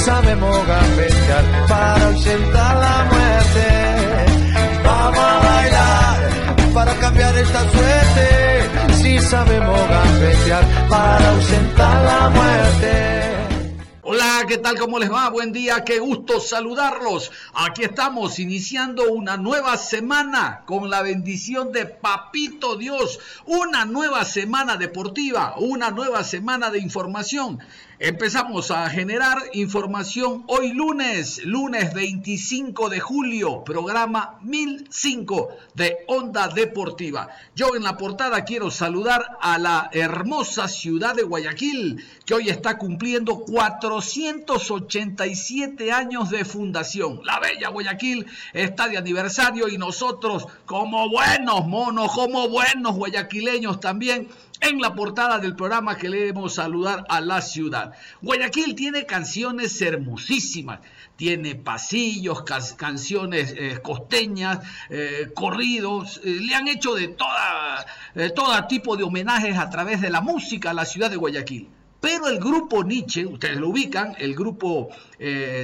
Sabemos gambetear para ausentar la muerte. Vamos a bailar para cambiar esta suerte. Si sabemos gambetear para ausentar la muerte. Hola, ¿qué tal? ¿Cómo les va? Buen día, qué gusto saludarlos. Aquí estamos iniciando una nueva semana con la bendición de Papito Dios. Una nueva semana deportiva, una nueva semana de información. Empezamos a generar información hoy lunes, lunes 25 de julio, programa 1005 de Onda Deportiva. Yo en la portada quiero saludar a la hermosa ciudad de Guayaquil, que hoy está cumpliendo 487 años de fundación. La bella Guayaquil está de aniversario y nosotros como buenos monos, como buenos guayaquileños también, en la portada del programa que queremos saludar a la ciudad. Guayaquil tiene canciones hermosísimas, tiene pasillos, canciones eh, costeñas, eh, corridos, eh, le han hecho de toda, todo tipo de homenajes a través de la música a la ciudad de Guayaquil. Pero el grupo Nietzsche, ustedes lo ubican, el grupo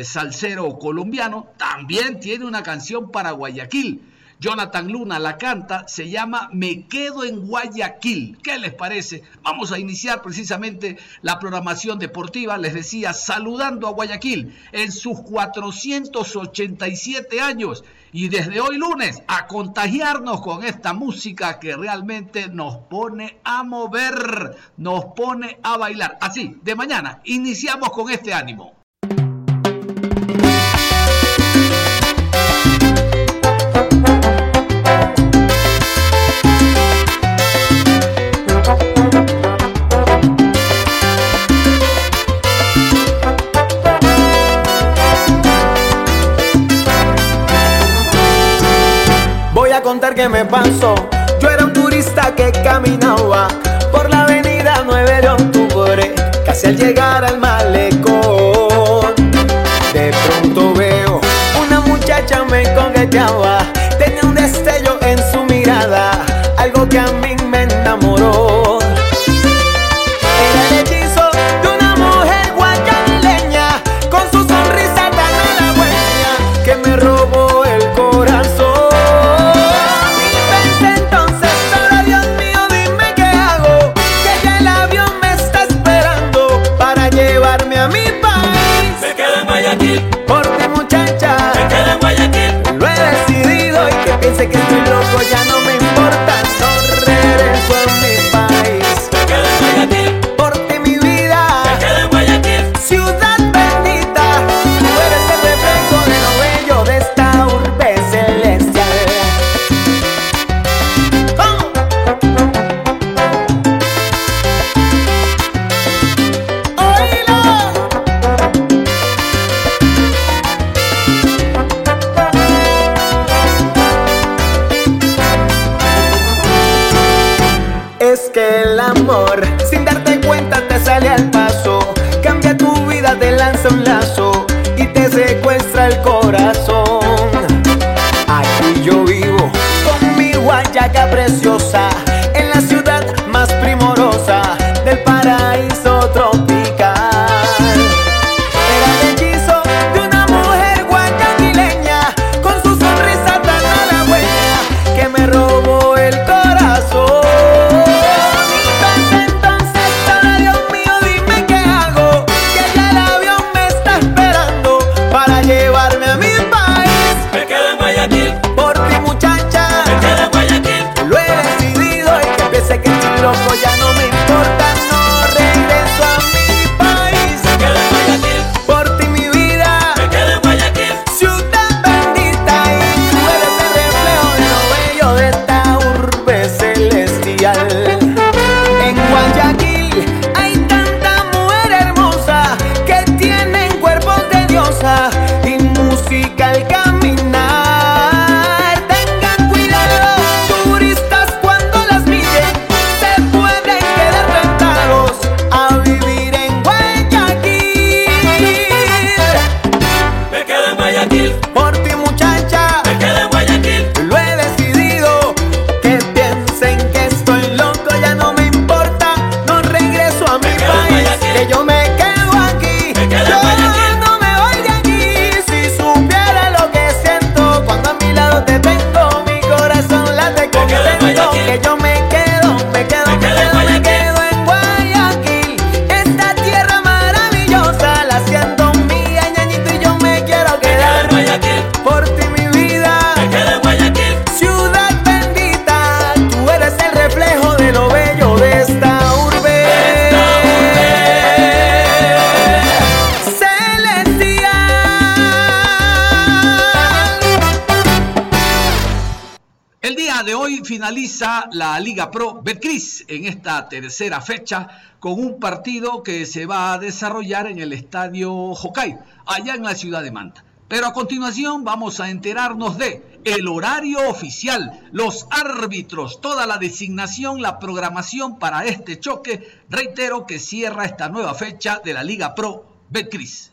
salsero colombiano, también tiene una canción para Guayaquil Jonathan Luna la canta, se llama Me quedo en Guayaquil. ¿Qué les parece? Vamos a iniciar precisamente la programación deportiva, les decía, saludando a Guayaquil en sus 487 años y desde hoy lunes a contagiarnos con esta música que realmente nos pone a mover, nos pone a bailar. Así, de mañana, iniciamos con este ánimo. Qué me pasó. Yo era un turista que caminaba por la avenida 9 de octubre, casi al llegar al malecón. De pronto veo una muchacha me congueteaba, la Liga Pro Betcris en esta tercera fecha con un partido que se va a desarrollar en el estadio Hokkaido, allá en la ciudad de Manta. Pero a continuación vamos a enterarnos de el horario oficial, los árbitros, toda la designación, la programación para este choque. Reitero que cierra esta nueva fecha de la Liga Pro Betcris.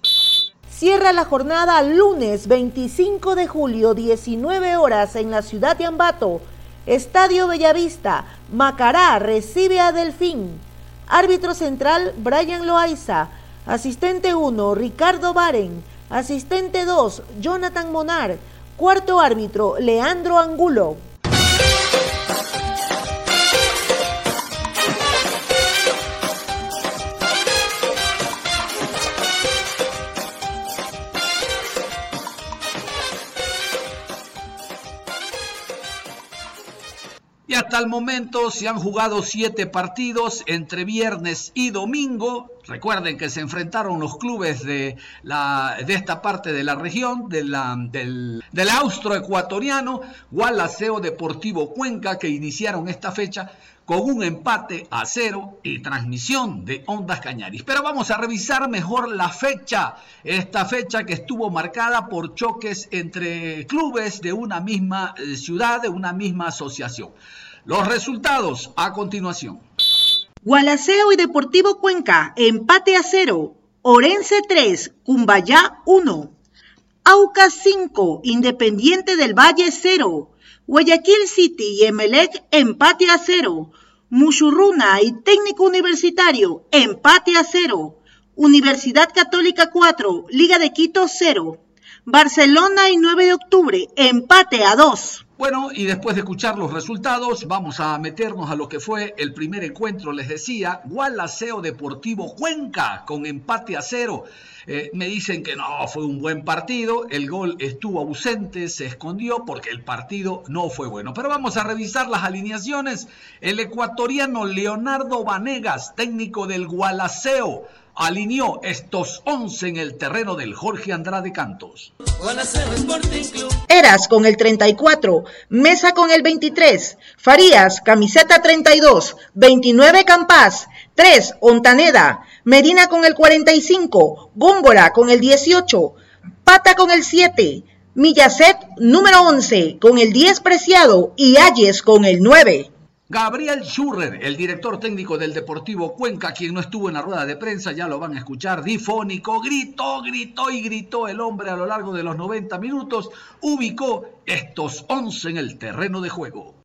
Cierra la jornada lunes 25 de julio, 19 horas en la ciudad de Ambato Estadio Bellavista, Macará recibe a Delfín. Árbitro central, Brian Loaiza. Asistente 1, Ricardo Baren. Asistente 2, Jonathan Monar. Cuarto árbitro, Leandro Angulo. Hasta el momento se han jugado siete partidos entre viernes y domingo. Recuerden que se enfrentaron los clubes de, la, de esta parte de la región, de la, del, del austroecuatoriano, Gualaceo Deportivo Cuenca, que iniciaron esta fecha con un empate a cero y transmisión de Ondas Cañaris. Pero vamos a revisar mejor la fecha, esta fecha que estuvo marcada por choques entre clubes de una misma eh, ciudad, de una misma asociación. Los resultados a continuación. Gualaceo y Deportivo Cuenca, empate a cero. Orense 3, Cumbayá 1. Aucas 5, Independiente del Valle 0. Guayaquil City y Emelec, empate a cero. Mushurruna y Técnico Universitario, empate a cero. Universidad Católica 4, Liga de Quito 0. Barcelona y 9 de octubre, empate a 2. Bueno, y después de escuchar los resultados, vamos a meternos a lo que fue el primer encuentro. Les decía, Gualaceo Deportivo Cuenca con empate a cero. Eh, me dicen que no, fue un buen partido, el gol estuvo ausente, se escondió porque el partido no fue bueno. Pero vamos a revisar las alineaciones. El ecuatoriano Leonardo Vanegas, técnico del Gualaceo, alineó estos 11 en el terreno del Jorge Andrade Cantos. Eras con el 34, Mesa con el 23, Farías, camiseta 32, 29 Campas, 3 Ontaneda, Medina con el 45, Góngora con el 18, Pata con el 7, Millacet número 11 con el 10 Preciado y Ayes con el 9. Gabriel Schurrer, el director técnico del Deportivo Cuenca, quien no estuvo en la rueda de prensa, ya lo van a escuchar, difónico, gritó, gritó y gritó el hombre a lo largo de los 90 minutos, ubicó estos 11 en el terreno de juego.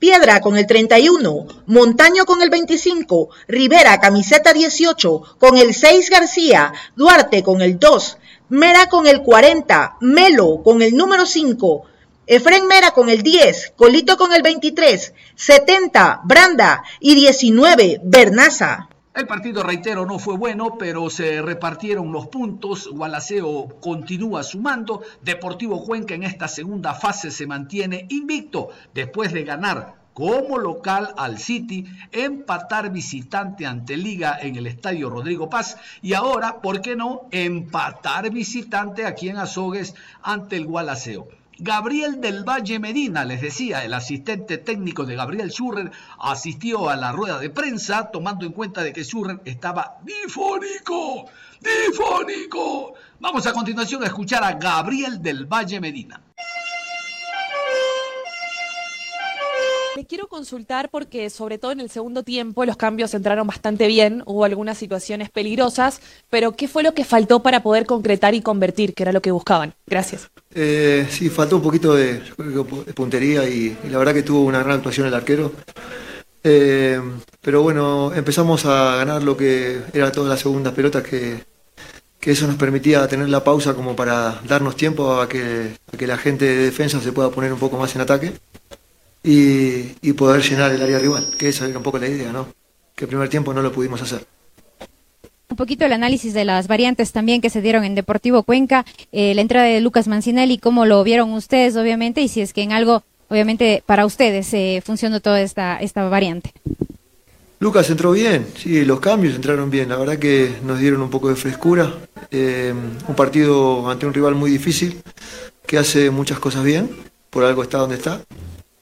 Piedra con el 31, Montaño con el 25, Rivera camiseta 18, con el 6 García, Duarte con el 2, Mera con el 40, Melo con el número 5, Efren Mera con el 10, Colito con el 23, 70, Branda y 19, Bernaza. El partido, reitero, no fue bueno, pero se repartieron los puntos. Gualaceo continúa sumando. Deportivo Cuenca en esta segunda fase se mantiene invicto después de ganar como local al City, empatar visitante ante Liga en el Estadio Rodrigo Paz y ahora, ¿por qué no?, empatar visitante aquí en Azogues ante el Gualaceo. Gabriel del Valle Medina, les decía, el asistente técnico de Gabriel Schurrer, asistió a la rueda de prensa tomando en cuenta de que Schurrer estaba difónico, difónico. Vamos a continuación a escuchar a Gabriel del Valle Medina. Le quiero consultar porque sobre todo en el segundo tiempo los cambios entraron bastante bien, hubo algunas situaciones peligrosas, pero ¿qué fue lo que faltó para poder concretar y convertir, que era lo que buscaban? Gracias. Eh, sí, faltó un poquito de, puntería y, la verdad que tuvo una gran actuación el arquero. Eh, pero bueno, empezamos a ganar lo que era todas las segundas pelotas que, eso nos permitía tener la pausa como para darnos tiempo a que, que la gente de defensa se pueda poner un poco más en ataque y, poder llenar el área rival, que esa era un poco la idea, ¿no? Que el primer tiempo no lo pudimos hacer. Un poquito el análisis de las variantes también que se dieron en Deportivo Cuenca, eh, la entrada de Lucas Mancinelli, cómo lo vieron ustedes, obviamente, y si es que en algo, obviamente, para ustedes eh, funcionó toda esta, esta variante. Lucas entró bien, sí, los cambios entraron bien, la verdad que nos dieron un poco de frescura. Eh, un partido ante un rival muy difícil, que hace muchas cosas bien, por algo está donde está.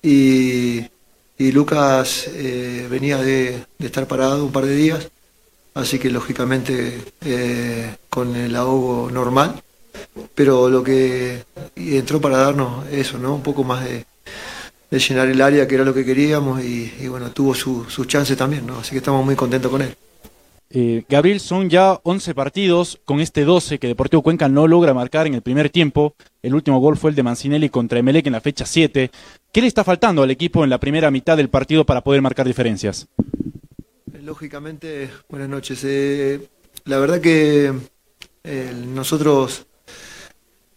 Y, Lucas eh, venía de, estar parado un par de días, así que lógicamente eh, con el ahogo normal, pero lo que entró para darnos eso, ¿no? Un poco más de, de llenar el área, que era lo que queríamos, y, bueno, tuvo sus su chances también, ¿no? Así que estamos muy contentos con él. Eh, Gabriel, son ya 11 partidos con este 12 que Deportivo Cuenca no logra marcar en el primer tiempo. El último gol fue el de Mancinelli contra Emelec en la fecha 7. ¿Qué le está faltando al equipo en la primera mitad del partido para poder marcar diferencias? Eh, lógicamente, buenas noches. Eh, la verdad que nosotros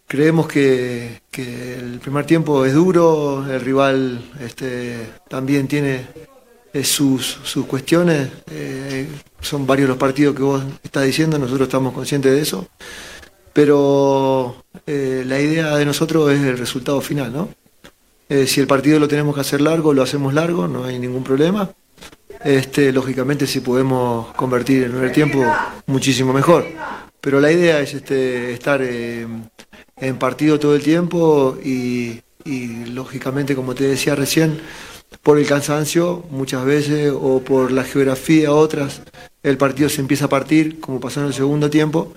Creemos que, el primer tiempo es duro, el rival este, también tiene eh, sus, cuestiones, eh, son varios los partidos que vos estás diciendo, nosotros estamos conscientes de eso, pero eh, la idea de nosotros es el resultado final, ¿no? si el partido lo tenemos que hacer largo, lo hacemos largo, no hay ningún problema. Este, lógicamente si podemos convertir el primer tiempo, muchísimo mejor. Pero la idea es este, estar en partido todo el tiempo y, lógicamente, como te decía recién, por el cansancio muchas veces o por la geografía otras, el partido se empieza a partir, como pasó en el segundo tiempo,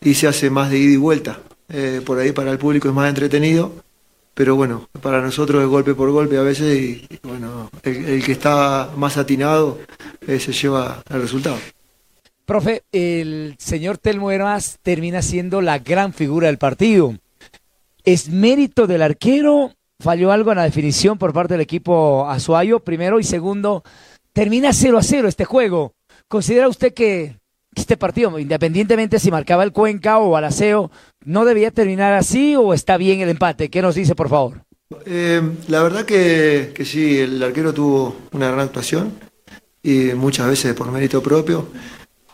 y se hace más de ida y vuelta. Eh, por ahí para el público es más entretenido, pero bueno, para nosotros es golpe por golpe a veces y, bueno, el, que está más atinado eh, se lleva el resultado. Profe, el señor Telmo Hermas termina siendo la gran figura del partido. ¿Es mérito del arquero? ¿Falló algo en la definición por parte del equipo Azuayo? Primero y segundo, termina 0 a 0 este juego. ¿Considera usted que este partido, independientemente si marcaba el Cuenca o Alaceo, no debía terminar así o está bien el empate? ¿Qué nos dice, por favor? Eh, la verdad que, sí, el arquero tuvo una gran actuación y muchas veces por mérito propio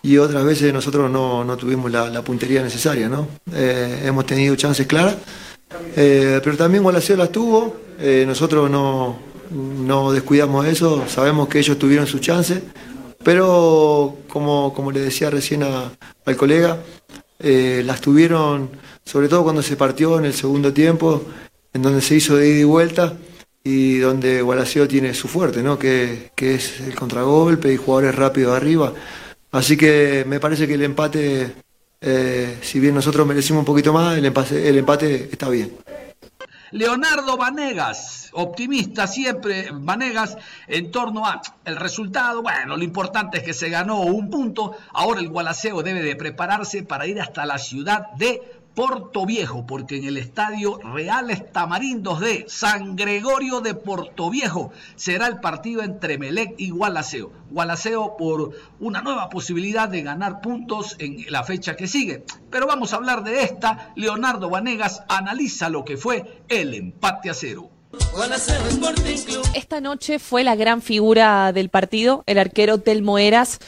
y otras veces nosotros no, no tuvimos la, puntería necesaria, ¿no? Eh, hemos tenido chances claras, eh, pero también Gualaceo las tuvo, eh, nosotros no, no descuidamos eso, sabemos que ellos tuvieron sus chances, pero como, como le decía recién al colega, las tuvieron sobre todo cuando se partió en el segundo tiempo, en donde se hizo de ida y vuelta y donde Gualaceo tiene su fuerte, ¿no? que, que es el contragolpe y jugadores rápidos arriba. Así que me parece que el empate, eh, si bien nosotros merecimos un poquito más, el empate, el empate está bien. Leonardo Vanegas, optimista siempre, Vanegas, en torno a el resultado. Bueno, lo importante es que se ganó un punto. Ahora el Gualaceo debe de prepararse para ir hasta la ciudad de Porto Viejo, porque en el estadio Reales Tamarindos de San Gregorio de Porto Viejo será el partido entre Melec y Gualaceo. Gualaceo por una nueva posibilidad de ganar puntos en la fecha que sigue. Pero vamos a hablar de esta. Leonardo Vanegas analiza lo que fue el empate a cero. Esta noche fue la gran figura del partido, el arquero Telmo Eras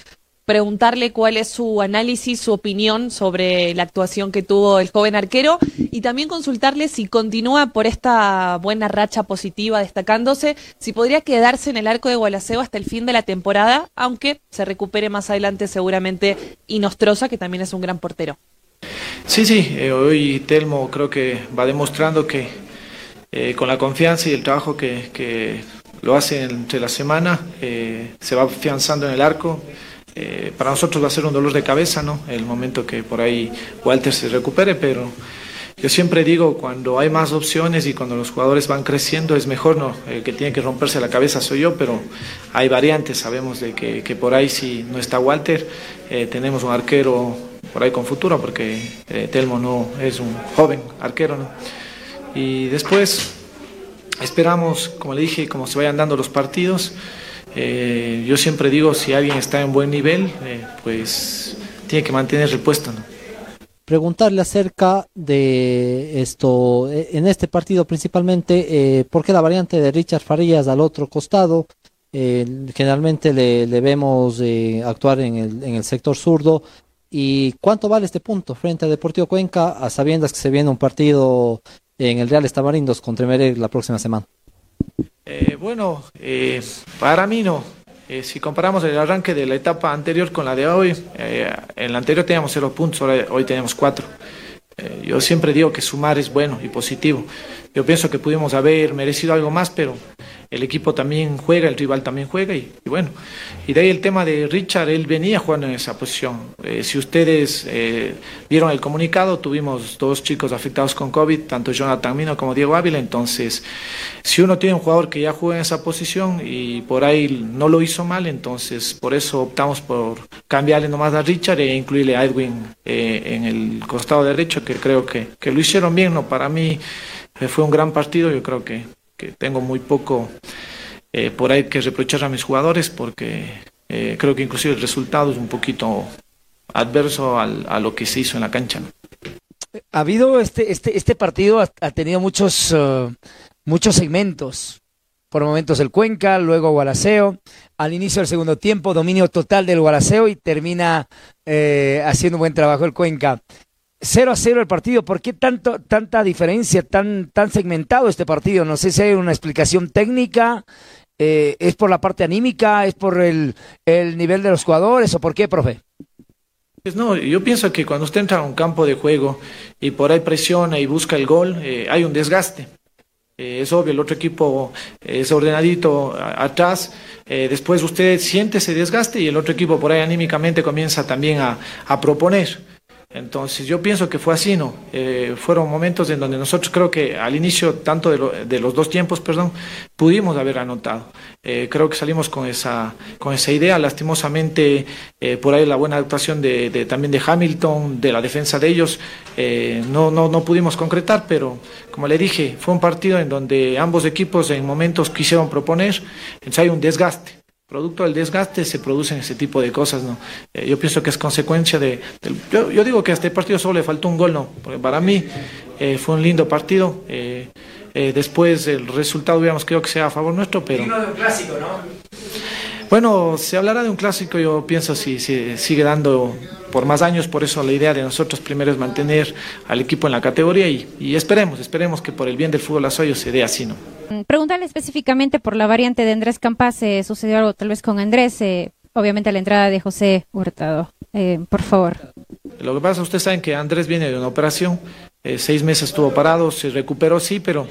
preguntarle cuál es su análisis, su opinión sobre la actuación que tuvo el joven arquero y también consultarle si continúa por esta buena racha positiva destacándose, si podría quedarse en el arco de Gualaceo hasta el fin de la temporada, aunque se recupere más adelante seguramente Inostrosa, que también es un gran portero. Sí, sí, eh, hoy Telmo creo que va demostrando que eh, con la confianza y el trabajo que, lo hace entre la semana, eh, se va afianzando en el arco. Eh, para nosotros va a ser un dolor de cabeza, ¿no? El momento que por ahí Walter se recupere, pero yo siempre digo, cuando hay más opciones y cuando los jugadores van creciendo, es mejor, ¿no? El que tiene que romperse la cabeza soy yo, pero hay variantes, sabemos de que, que por ahí si no está Walter, eh, tenemos un arquero por ahí con futuro, porque eh, Telmo no es un joven arquero, ¿no? Y después esperamos, como le dije, como se vayan dando los partidos, eh, yo siempre digo, si alguien está en buen nivel, eh, pues tiene que mantener el puesto. preguntarle acerca de esto, eh, en este partido principalmente, eh, ¿por qué la variante de Richard Farías al otro costado? Eh, generalmente le, vemos actuar en el, en el sector zurdo. ¿Y cuánto vale este punto frente a Deportivo Cuenca, a sabiendas que se viene un partido en el Real Estabarindos contra Emelec la próxima semana? Eh, bueno, eh, para mí no. Eh, si comparamos el arranque de la etapa anterior con la de hoy, eh, en la anterior teníamos cero puntos, ahora- hoy tenemos cuatro. Eh, yo siempre digo que sumar es bueno y positivo. Yo pienso que pudimos haber merecido algo más, pero el equipo también juega, el rival también juega y, bueno. Y de ahí el tema de Richard, él venía jugando en esa posición. Eh, si ustedes eh, vieron el comunicado, tuvimos dos chicos afectados con COVID, tanto Jonathan Mino como Diego Ávila, entonces si uno tiene un jugador que ya juega en esa posición y por ahí no lo hizo mal, entonces por eso optamos por cambiarle nomás a Richard e incluirle a Edwin eh, en el costado derecho, que creo que, que lo hicieron bien, ¿no? Para mí eh, fue un gran partido, yo creo que, que tengo muy poco eh, por ahí que reprochar a mis jugadores porque eh, creo que inclusive el resultado es un poquito adverso al- a lo que se hizo en la cancha. Ha habido este, este, este partido ha, tenido muchos, eh, muchos segmentos. Por momentos el Cuenca, luego Gualaceo. Al inicio del segundo tiempo, dominio total del Gualaceo y termina haciendo un buen trabajo el Cuenca. 0 a 0 el partido. ¿Por qué tanto, tanta diferencia, tan, tan segmentado este partido? No sé si hay una explicación técnica. eh, ¿Es por la parte anímica? ¿Es por el, el nivel de los jugadores? ¿O por qué, profe? Pues no, yo pienso que cuando usted entra a un campo de juego y por ahí presiona y busca el gol, eh, hay un desgaste. Eh, es obvio, el otro equipo es ordenadito atrás, después usted siente ese desgaste y el otro equipo por ahí anímicamente comienza también a, a proponer. Entonces yo pienso que fue así, ¿no? Eh, fueron momentos en donde nosotros creo que al inicio, tanto de, lo- de los dos tiempos, perdón, pudimos haber anotado. Eh, creo que salimos con esa, con esa idea. Lastimosamente, eh, por ahí la buena actuación de, de- también de Hamilton, de la defensa de ellos, eh, no, no, no pudimos concretar, pero como le dije, fue un partido en donde ambos equipos en momentos quisieron proponer, entonces hay un desgaste. Producto del desgaste se producen ese tipo de cosas, ¿no? Eh, yo pienso que es consecuencia de... yo, yo digo que a este partido solo le faltó un gol, ¿no? Porque para mí eh, fue un lindo partido. eh, después el resultado hubiéramos querido que sea a favor nuestro, pero... de un clásico, ¿no? Bueno, se hablará de un clásico, yo pienso si se sigue dando por más años, por eso la idea de nosotros primero es mantener al equipo en la categoría y, y esperemos, esperemos que por el bien del fútbol azoyo se dé así, ¿no? Mm, Preguntarle específicamente por la variante de Andrés Campas, eh, sucedió algo tal vez con Andrés, eh, obviamente la entrada de José Hurtado. Eh, por favor. Lo que pasa, ustedes saben que Andrés viene de una operación, eh, seis meses estuvo parado, se recuperó, sí, pero,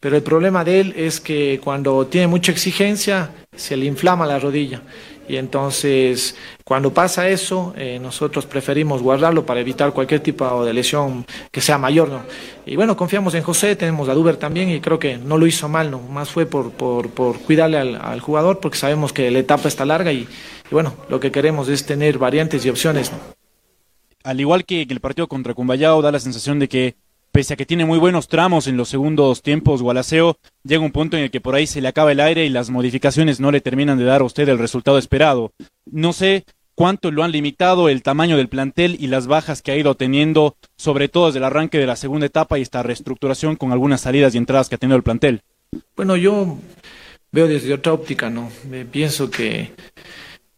pero el problema de él es que cuando tiene mucha exigencia se le inflama la rodilla. Y entonces, cuando pasa eso, eh, nosotros preferimos guardarlo para evitar cualquier tipo de lesión que sea mayor, ¿no? Y bueno, confiamos en José, tenemos a Duber también y creo que no lo hizo mal, ¿no? Más fue por, por, cuidarle al, jugador porque sabemos que la etapa está larga y, bueno, lo que queremos es tener variantes y opciones, al igual que, que el partido contra Cumbayao, da la sensación de que, pese a que tiene muy buenos tramos en los segundos tiempos, Gualaceo llega un punto en el que por ahí se le acaba el aire y las modificaciones no le terminan de dar a usted el resultado esperado. No sé cuánto lo han limitado el tamaño del plantel y las bajas que ha ido teniendo, sobre todo desde el arranque de la segunda etapa y esta reestructuración con algunas salidas y entradas que ha tenido el plantel. Bueno, yo veo desde otra óptica, ¿no? Me pienso que,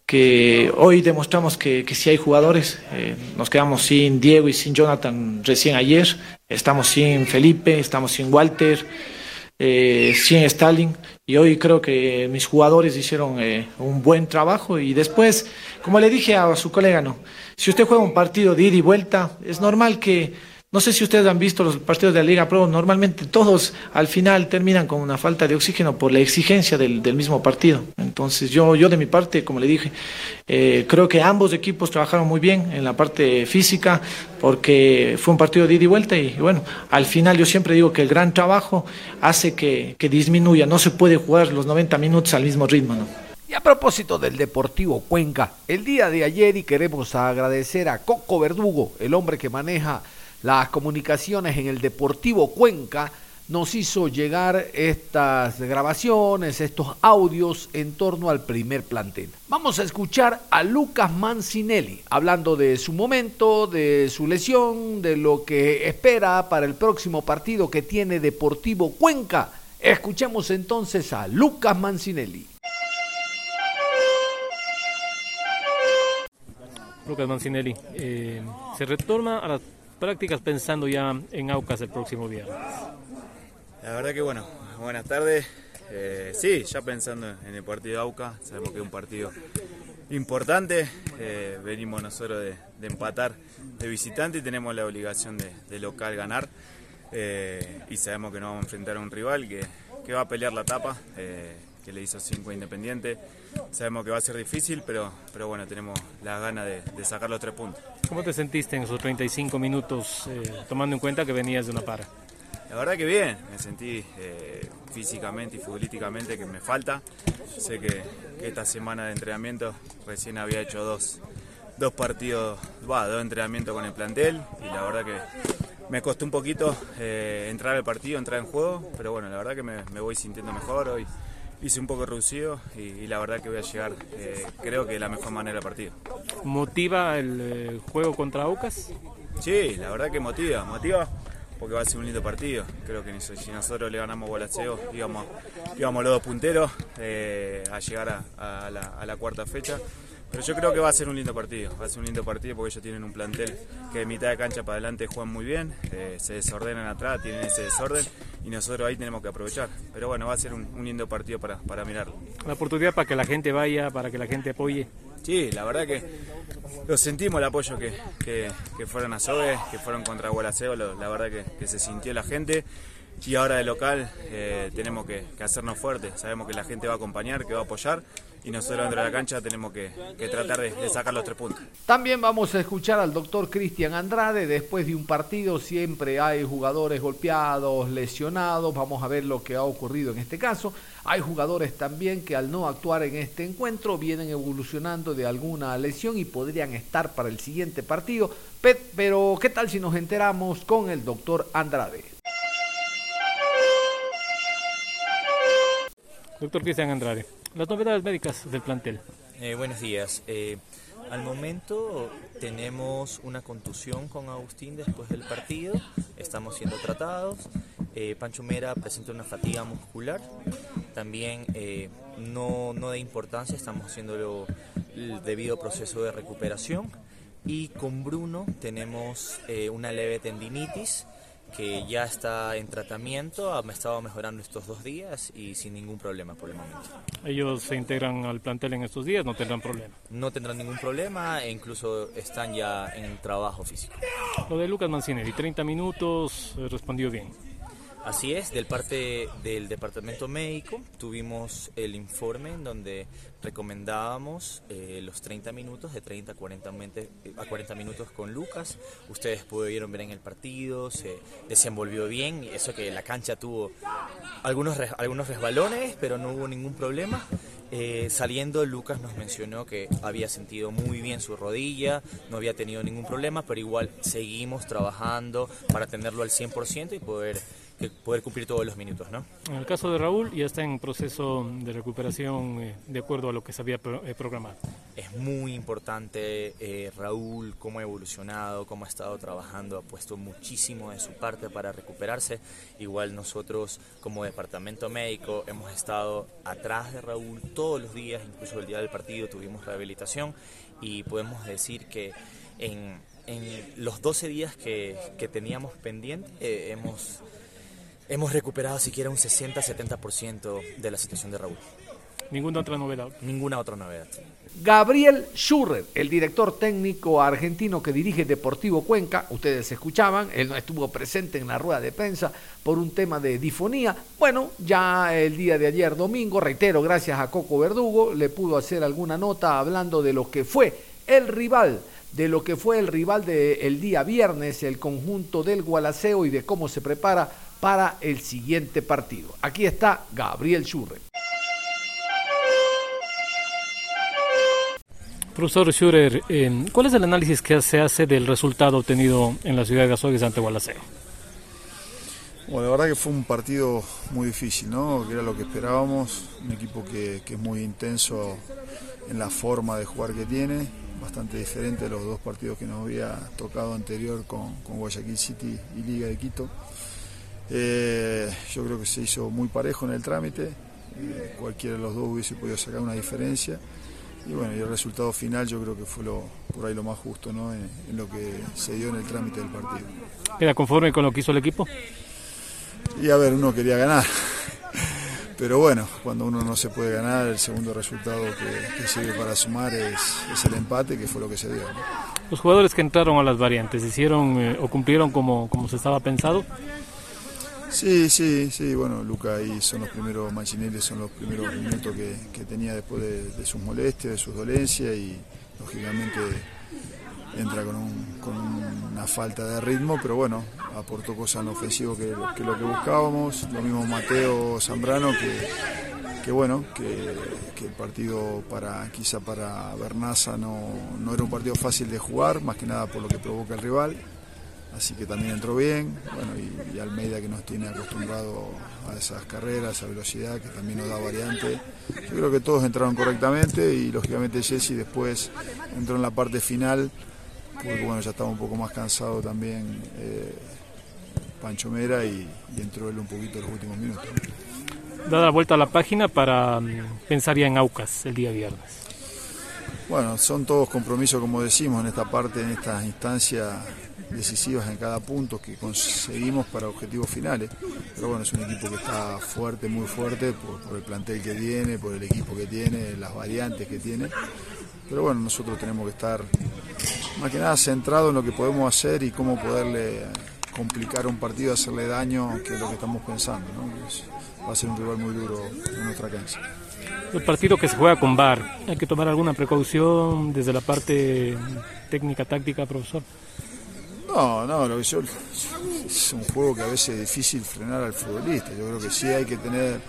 que hoy demostramos que, que sí hay jugadores. eh, nos quedamos sin Diego y sin Jonathan recién ayer. Estamos sin Felipe, estamos sin Walter, eh, sin Stalin. Y hoy creo que mis jugadores hicieron eh, un buen trabajo. Y después, como le dije a su colega, ¿no? Si usted juega un partido de ida y vuelta, es normal que no sé si ustedes han visto los partidos de la Liga Pro, normalmente todos al final terminan con una falta de oxígeno por la exigencia del, mismo partido. Entonces yo, yo de mi parte, como le dije, eh, creo que ambos equipos trabajaron muy bien en la parte física porque fue un partido de ida y vuelta y, bueno, al final yo siempre digo que el gran trabajo hace que, disminuya, no se puede jugar los 90 minutos al mismo ritmo. ¿no? Y a propósito del Deportivo Cuenca, el día de ayer y queremos agradecer a Coco Verdugo, el hombre que maneja las comunicaciones en el Deportivo Cuenca, nos hizo llegar estas grabaciones, estos audios en torno al primer plantel. Vamos a escuchar a Lucas Mancinelli hablando de su momento, de su lesión, de lo que espera para el próximo partido que tiene Deportivo Cuenca. Escuchemos entonces a Lucas Mancinelli. Lucas Mancinelli, eh, se retorna a las prácticas pensando ya en Aucas el próximo viernes. La verdad que bueno, buenas tardes. Eh, sí, ya pensando en el partido de AUCA, sabemos que es un partido importante. Eh, venimos nosotros de, empatar de visitante y tenemos la obligación de, local ganar. Eh, y sabemos que nos vamos a enfrentar a un rival que, va a pelear la tapa, que le hizo 5 Independiente. Sabemos que va a ser difícil, pero, pero bueno, tenemos las ganas de, de sacar los tres puntos. ¿Cómo te sentiste en esos 35 minutos, tomando en cuenta que venías de una para? La verdad que bien, me sentí eh, físicamente y futbolísticamente que me falta. Sé que, esta semana de entrenamiento recién había hecho dos, dos partidos, dos entrenamientos con el plantel y la verdad que me costó un poquito eh, entrar al partido, entrar en juego, pero bueno, la verdad que me, voy sintiendo mejor hoy. Hice un poco reducido y, la verdad que voy a llegar, eh, creo que de la mejor manera al partido. ¿Motiva el juego contra Aucas? Sí, la verdad que motiva, motiva porque va a ser un lindo partido. Creo que si nosotros le ganamos Gualaceo íbamos, íbamos los dos punteros eh, a llegar a, la, cuarta fecha. Pero yo creo que va a ser un lindo partido, va a ser un lindo partido porque ellos tienen un plantel que de mitad de cancha para adelante juegan muy bien, eh, se desordenan atrás, tienen ese desorden y nosotros ahí tenemos que aprovechar. Pero bueno, va a ser un, lindo partido para, para mirarlo. La oportunidad para que la gente vaya, para que la gente apoye. Sí, la verdad que lo sentimos el apoyo que, que, fueron a Sobe, que fueron contra Gualaceo, la verdad que, se sintió la gente. Y ahora de local eh, tenemos que, hacernos fuertes, sabemos que la gente va a acompañar, que va a apoyar y nosotros dentro de la cancha tenemos que, tratar de, sacar los tres puntos. También vamos a escuchar al doctor Cristian Andrade. Después de un partido siempre hay jugadores golpeados, lesionados. Vamos a ver lo que ha ocurrido en este caso. Hay jugadores también que al no actuar en este encuentro vienen evolucionando de alguna lesión y podrían estar para el siguiente partido. Pero, ¿qué tal si nos enteramos con el doctor Andrade? Doctor Cristian Andrade. Las novedades médicas del plantel. Eh, buenos días. Eh, al momento tenemos una contusión con Agustín después del partido. Estamos siendo tratados. Eh, Pancho Mera presenta una fatiga muscular. También no, no de importancia, estamos haciendo el debido proceso de recuperación. Y con Bruno tenemos una leve tendinitis que ya está en tratamiento, ha estado mejorando estos dos días y sin ningún problema por el momento. ¿Ellos se integran al plantel en estos días? ¿No tendrán problema? No tendrán ningún problema e incluso están ya en trabajo físico. Lo de Lucas Mancinelli, 30 minutos, eh, respondió bien. Así es, del parte del departamento médico tuvimos el informe en donde recomendábamos eh, los 30 minutos, de 30 a 40, a 40 minutos con Lucas. Ustedes pudieron ver en el partido, se desenvolvió bien, eso que la cancha tuvo algunos, algunos resbalones, pero no hubo ningún problema. Eh, saliendo, Lucas nos mencionó que había sentido muy bien su rodilla, no había tenido ningún problema, pero igual seguimos trabajando para tenerlo al 100% y poder poder cumplir todos los minutos. ¿no? En el caso de Raúl, ya está en proceso de recuperación eh, de acuerdo a lo que se había eh, programado. Es muy importante eh, Raúl, cómo ha evolucionado, cómo ha estado trabajando, ha puesto muchísimo de su parte para recuperarse. Igual nosotros como departamento médico hemos estado atrás de Raúl todos los días, incluso el día del partido tuvimos rehabilitación y podemos decir que en, los 12 días que, teníamos pendiente hemos hemos recuperado siquiera un 60-70% de la situación de Raúl. ¿Ninguna otra novedad? Ninguna otra novedad. Gabriel Schurrer, el director técnico argentino que dirige Deportivo Cuenca, ustedes escuchaban, él no estuvo presente en la rueda de prensa por un tema de difonía. Bueno, ya el día de ayer domingo, reitero, gracias a Coco Verdugo, le pudo hacer alguna nota hablando de lo que fue el rival de lo que fue el rival del día viernes, el conjunto del Gualaceo y de cómo se prepara para el siguiente partido. Aquí está Gabriel Schurre. Profesor Schurer, eh, ¿cuál es el análisis que se hace del resultado obtenido en la ciudad de Azogues ante Gualaceo? Bueno, la verdad que fue un partido muy difícil, ¿no? Que era lo que esperábamos, un equipo que, que es muy intenso en la forma de jugar que tiene, bastante diferente a los dos partidos que nos había tocado anterior con, con Guayaquil City y Liga de Quito. Eh, yo creo que se hizo muy parejo en el trámite, eh, cualquiera de los dos hubiese podido sacar una diferencia. Y bueno, y el resultado final yo creo que fue lo, por ahí lo más justo ¿no? en, en lo que se dio en el trámite del partido. ¿Queda conforme con lo que hizo el equipo? Y a ver, uno quería ganar. Pero bueno, cuando uno no se puede ganar, el segundo resultado que, que sirve para sumar es, es, el empate, que fue lo que se dio. ¿no? Los jugadores que entraron a las variantes, ¿hicieron eh, o cumplieron como, como se estaba pensado? Sí, sí, sí, bueno, Luca ahí son los primeros, Mancinelli son los primeros minutos que, que tenía después de, sus molestias, de sus dolencias y lógicamente entra con, un, con, una falta de ritmo, pero bueno, aportó cosas en ofensivo que, lo que buscábamos, lo mismo Mateo Zambrano que, que bueno, que, que, el partido para quizá para Bernaza no, no era un partido fácil de jugar, más que nada por lo que provoca el rival así que también entró bien, bueno, y, y, Almeida que nos tiene acostumbrado a esas carreras, a esa velocidad, que también nos da variante. Yo creo que todos entraron correctamente y lógicamente Jesse después entró en la parte final, porque bueno, ya estaba un poco más cansado también eh, Pancho Mera y, y, entró él un poquito en los últimos minutos. Dada la vuelta a la página para um, pensar ya en Aucas el día viernes. Bueno, son todos compromisos, como decimos, en esta parte, en estas instancias decisivas en cada punto que conseguimos para objetivos finales. Pero bueno, es un equipo que está fuerte, muy fuerte, por, el plantel que tiene, por el equipo que tiene, las variantes que tiene. Pero bueno, nosotros tenemos que estar más que nada centrados en lo que podemos hacer y cómo poderle complicar un partido, hacerle daño, que es lo que estamos pensando. ¿no? Va a ser un rival muy duro en nuestra cancha. El partido que se juega con VAR, ¿hay que tomar alguna precaución desde la parte técnica, táctica, profesor? No, no, lo que yo, es un juego que a veces es difícil frenar al futbolista. Yo creo que sí hay que tener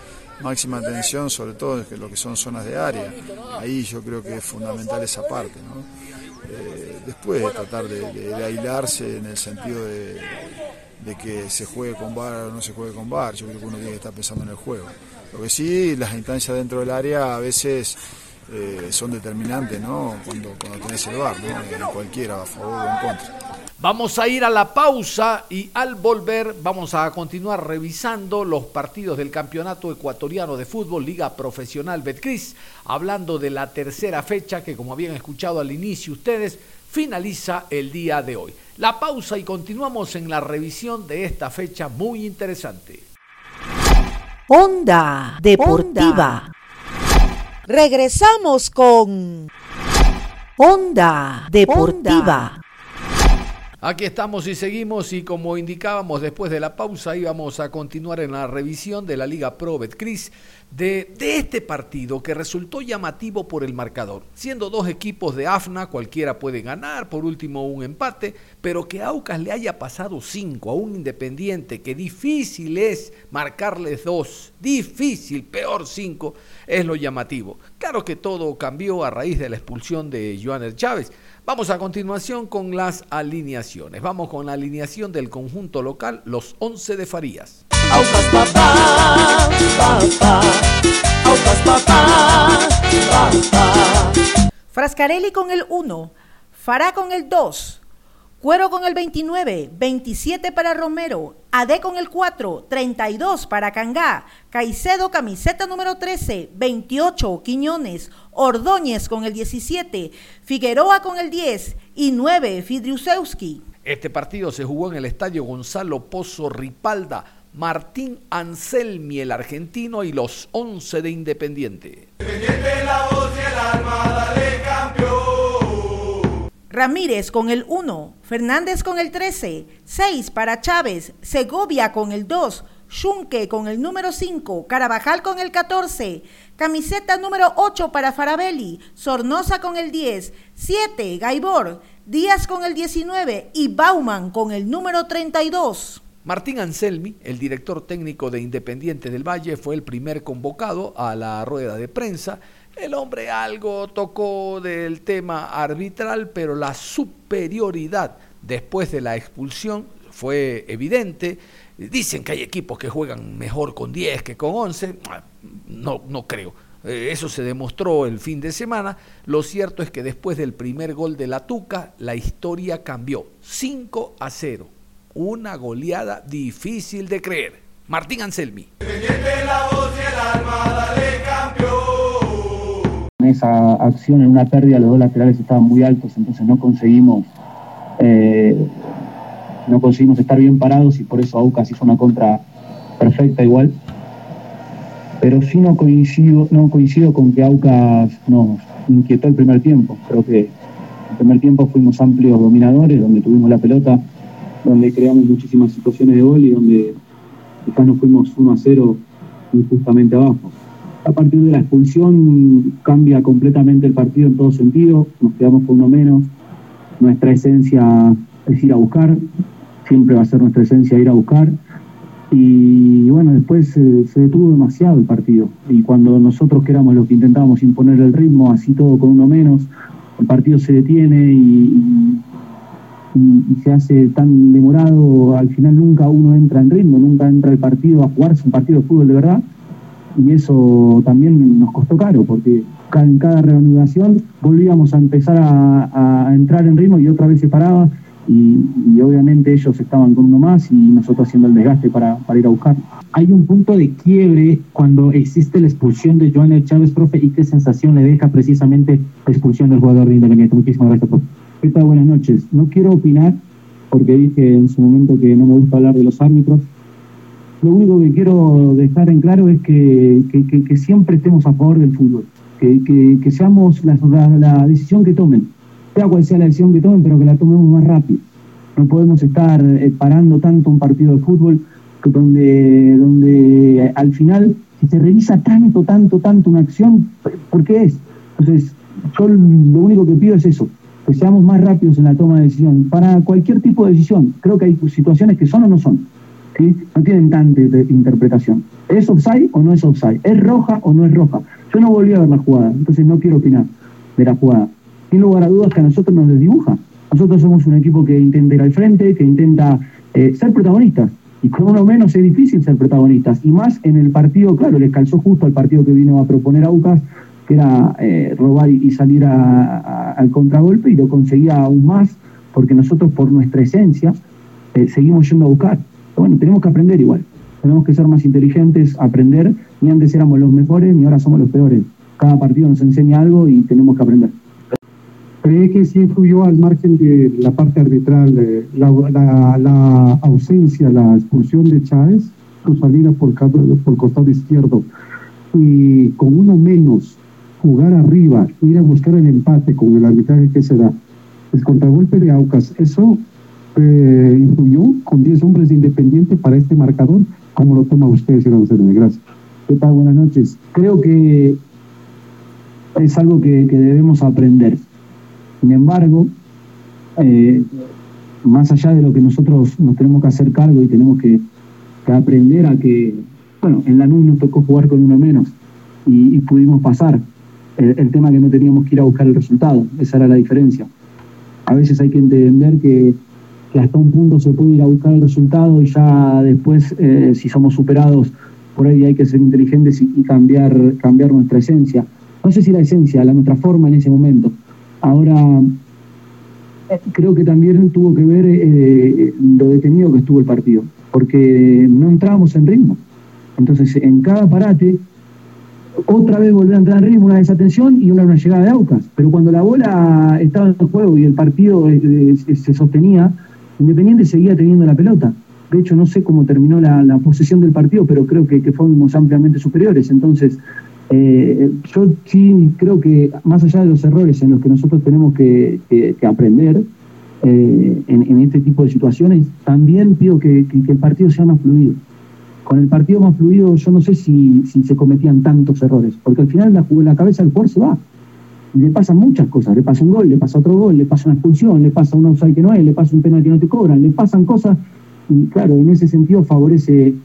máxima atención, sobre todo en lo que son zonas de área. Ahí yo creo que es fundamental esa parte. ¿no? Eh, después tratar de, de, de, aislarse en el sentido de, de, que se juegue con bar o no se juegue con bar. Yo creo que uno tiene que estar pensando en el juego. Lo que sí, las instancias dentro del área a veces eh, son determinantes, ¿no? Cuando, cuando tenés el bar, ¿no? cualquiera, a favor o en contra. Vamos a ir a la pausa y al volver vamos a continuar revisando los partidos del Campeonato Ecuatoriano de Fútbol Liga Profesional Betcris, hablando de la tercera fecha que como habían escuchado al inicio ustedes, finaliza el día de hoy. La pausa y continuamos en la revisión de esta fecha muy interesante. Onda Deportiva. Onda. Regresamos con Onda Deportiva. Aquí estamos y seguimos y como indicábamos después de la pausa íbamos a continuar en la revisión de la Liga Pro Betcris de, de, este partido que resultó llamativo por el marcador. Siendo dos equipos de AFNA, cualquiera puede ganar, por último un empate, pero que Aucas le haya pasado cinco a un Independiente que difícil es marcarles dos, difícil, peor cinco, es lo llamativo. Claro que todo cambió a raíz de la expulsión de Joaner Chávez. Vamos a continuación con las alineaciones. Vamos con la alineación del conjunto local, los 11 de Farías. Aucas papá, papá, Aucas papá, papá. Frascarelli con el 1, Fará con el 2, Cuero con el 29, 27 para Romero, AD con el 4, 32 para Cangá, Caicedo camiseta número 13, 28 Quiñones, Ordóñez con el 17, Figueroa con el 10 y 9 Fidriusewski. Este partido se jugó en el estadio Gonzalo Pozo Ripalda, Martín Anselmi, el argentino, y los 11 de Independiente. Independiente la voz y el alma, dale campeón. Ramírez con el 1, Fernández con el 13, 6 para Chávez, Segovia con el 2, Schunke con el número 5, Carabajal con el 14, camiseta número 8 para Farabelli, Sornosa con el 10, 7 Gaibor, Díaz con el 19 y Bauman con el número 32. Martín Anselmi, el director técnico de Independiente del Valle, fue el primer convocado a la rueda de prensa el hombre algo tocó del tema arbitral, pero la superioridad después de la expulsión fue evidente. Dicen que hay equipos que juegan mejor con 10 que con 11. No, no creo. Eh, eso se demostró el fin de semana. Lo cierto es que después del primer gol de la Tuca, la historia cambió. 5 a 0. Una goleada difícil de creer. Martín Anselmi. Esa acción, en una pérdida, los dos laterales estaban muy altos, entonces no conseguimos eh, no conseguimos estar bien parados y por eso Aucas hizo una contra perfecta igual. Pero sí no coincido, no coincido con que Aucas nos inquietó el primer tiempo. Creo que el primer tiempo fuimos amplios dominadores, donde tuvimos la pelota, donde creamos muchísimas situaciones de gol y donde quizás nos fuimos 1 a 0 injustamente abajo. A partir de la expulsión cambia completamente el partido en todo sentido, nos quedamos con uno menos, nuestra esencia es ir a buscar, siempre va a ser nuestra esencia ir a buscar. Y bueno, después se detuvo demasiado el partido. Y cuando nosotros que éramos los que intentábamos imponer el ritmo, así todo con uno menos, el partido se detiene y, y, se hace tan demorado, al final nunca uno entra en ritmo, nunca entra el partido a jugarse un partido de fútbol de verdad. Y eso también nos costó caro, porque en cada reanudación volvíamos a empezar a, entrar en ritmo y otra vez se paraba y, obviamente ellos estaban con uno más y nosotros haciendo el desgaste para, para, ir a buscar. Hay un punto de quiebre cuando existe la expulsión de Joanel Chávez, profe, y qué sensación le deja precisamente la expulsión del jugador de Independiente. Muchísimas gracias, profe. ¿Qué tal? Buenas noches. No quiero opinar porque dije en su momento que no me gusta hablar de los árbitros. Lo único que quiero dejar en claro es que, siempre estemos a favor del fútbol, que, seamos la, decisión que tomen sea cual sea la decisión que tomen, pero que la tomemos más rápido. No podemos estar eh, parando tanto un partido de fútbol donde, donde al final, si se revisa tanto, tanto, tanto una acción, ¿por qué es? Entonces, yo lo único que pido es eso, que seamos más rápidos en la toma de decisión, para cualquier tipo de decisión. Creo que hay situaciones que son o no son, no tienen tanta interpretación. ¿Es offside o no es offside? ¿Es roja o no es roja? Yo no volví a ver la jugada, entonces no quiero opinar de la jugada sin lugar a dudas que a nosotros nos desdibuja. Nosotros somos un equipo que intenta ir al frente, que intenta eh, ser protagonistas. Y con uno menos es difícil ser protagonistas. Y más en el partido, claro, les calzó justo al partido que vino a proponer Aucas, que era eh, robar y, salir al contragolpe, y lo conseguía aún más, porque nosotros por nuestra esencia eh, seguimos yendo a buscar. Bueno, tenemos que aprender igual. Tenemos que ser más inteligentes, aprender. Ni antes éramos los mejores, ni ahora somos los peores. Cada partido nos enseña algo y tenemos que aprender. ¿Cree que sí influyó al margen de la parte arbitral eh, la, ausencia, la expulsión de Chávez, su salida por, por costado izquierdo y con uno menos jugar arriba, ir a buscar el empate con el arbitraje que se da, el contragolpe de Aucas, eso eh, influyó con 10 hombres de Independiente para este marcador. ¿Cómo lo toma usted, señor Gracias. ¿Qué tal? Buenas noches. Creo que es algo que debemos aprender. Sin embargo, eh, más allá de lo que nosotros nos tenemos que hacer cargo y tenemos que, aprender a que, bueno, en la NUN nos tocó jugar con uno menos y, pudimos pasar. El, el, tema que no teníamos que ir a buscar el resultado, esa era la diferencia. A veces hay que entender que, hasta un punto se puede ir a buscar el resultado y ya después, eh, si somos superados, por ahí hay que ser inteligentes y, cambiar, cambiar nuestra esencia. No sé si la esencia, la nuestra forma en ese momento Ahora, creo que también tuvo que ver eh, lo detenido que estuvo el partido, porque no entrábamos en ritmo. Entonces, en cada parate, otra vez volvió a entrar en ritmo, una desatención y una, una llegada de Aucas. Pero cuando la bola estaba en juego y el partido eh, se sostenía, Independiente seguía teniendo la pelota. De hecho, no sé cómo terminó la, posesión del partido, pero creo que, que fuimos ampliamente superiores. Entonces, eh, yo sí creo que más allá de los errores en los que nosotros tenemos que, aprender eh, en, este tipo de situaciones, también pido que, el partido sea más fluido. Con el partido más fluido yo no sé si, se cometían tantos errores, porque al final la, cabeza del jugador se va. Le pasan muchas cosas, le pasa un gol, le pasa otro gol, le pasa una expulsión, le pasa un offside que no es, le pasa un penal que no te cobran, le pasan cosas y claro, en ese sentido favorece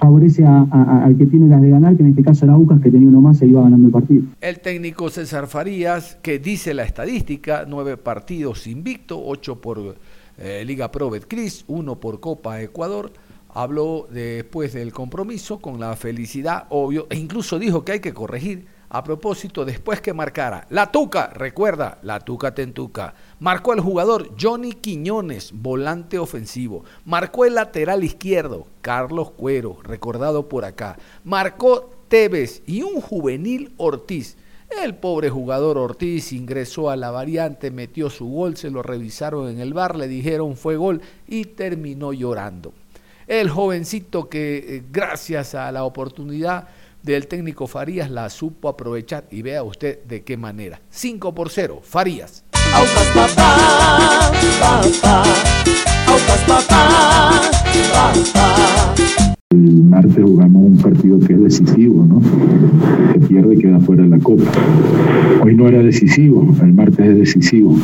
favorece al que tiene las de ganar, que en este caso era Aucas, que tenía uno más e iba ganando el partido. El técnico César Farías, que dice la estadística, nueve partidos invicto, ocho por eh, Liga Pro Betcris, uno por Copa Ecuador. Habló después del compromiso con la felicidad, obvio, e incluso dijo que hay que corregir a propósito, después que marcara la Tuca, recuerda, la Tuca Tentuca, marcó el jugador Johnny Quiñones, volante ofensivo, marcó el lateral izquierdo, Carlos Cuero, recordado por acá, marcó Tevez y un juvenil Ortiz. El pobre jugador Ortiz ingresó a la variante, metió su gol, se lo revisaron en el bar, le dijeron fue gol y terminó llorando. El jovencito que eh, gracias a la oportunidad del técnico Farías la supo aprovechar y vea usted de qué manera. 5 por 0, Farías. El martes jugamos un partido que es decisivo, ¿no? Que pierde queda fuera de la Copa. Hoy no era decisivo, el martes es decisivo.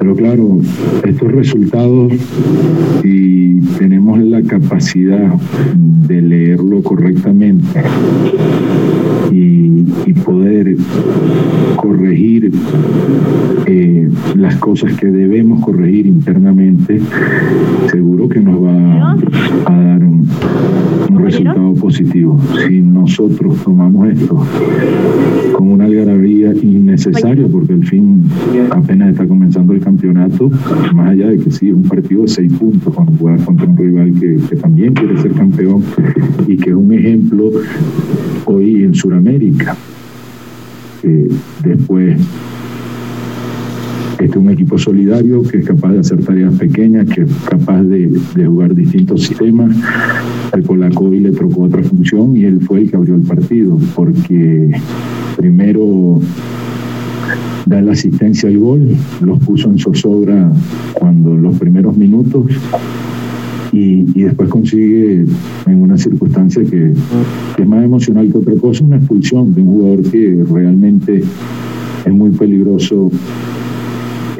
Pero claro, estos resultados y tenemos la capacidad de leerlo correctamente y, y poder corregir eh, las cosas que debemos corregir internamente, seguro que nos va a dar un resultado positivo. Si nosotros tomamos esto con una algarabía innecesaria, porque el fin apenas está comenzando el campeonato, más allá de que sí, es un partido de seis puntos cuando juegas contra un rival que, que también quiere ser campeón y que es un ejemplo hoy en Sudamérica. Eh, después este es un equipo solidario que es capaz de hacer tareas pequeñas, que es capaz de, de jugar distintos sistemas. Al polaco hoy le trocó otra función y él fue el que abrió el partido, porque primero da la asistencia al gol, los puso en zozobra cuando los primeros minutos y, y después consigue en una circunstancia que, que es más emocional que otra cosa, una expulsión de un jugador que realmente es muy peligroso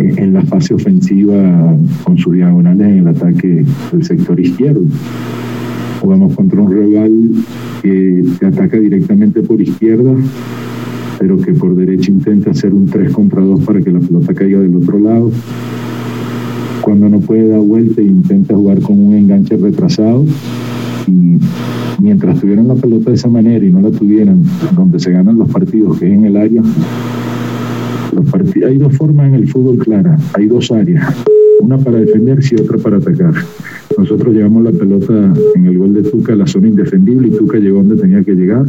en la fase ofensiva con sus diagonales en el ataque del sector izquierdo. Jugamos contra un rival que ataca directamente por izquierda, pero que por derecha intenta hacer un 3 contra 2 para que la pelota caiga del otro lado. Cuando no puede dar vuelta, intenta jugar con un enganche retrasado. Y mientras tuvieran la pelota de esa manera y no la tuvieran, donde se ganan los partidos, que es en el área, hay dos formas en el fútbol claras, hay dos áreas, una para defenderse y otra para atacar. Nosotros llevamos la pelota en el gol de Tuca a la zona indefendible y Tuca llegó donde tenía que llegar.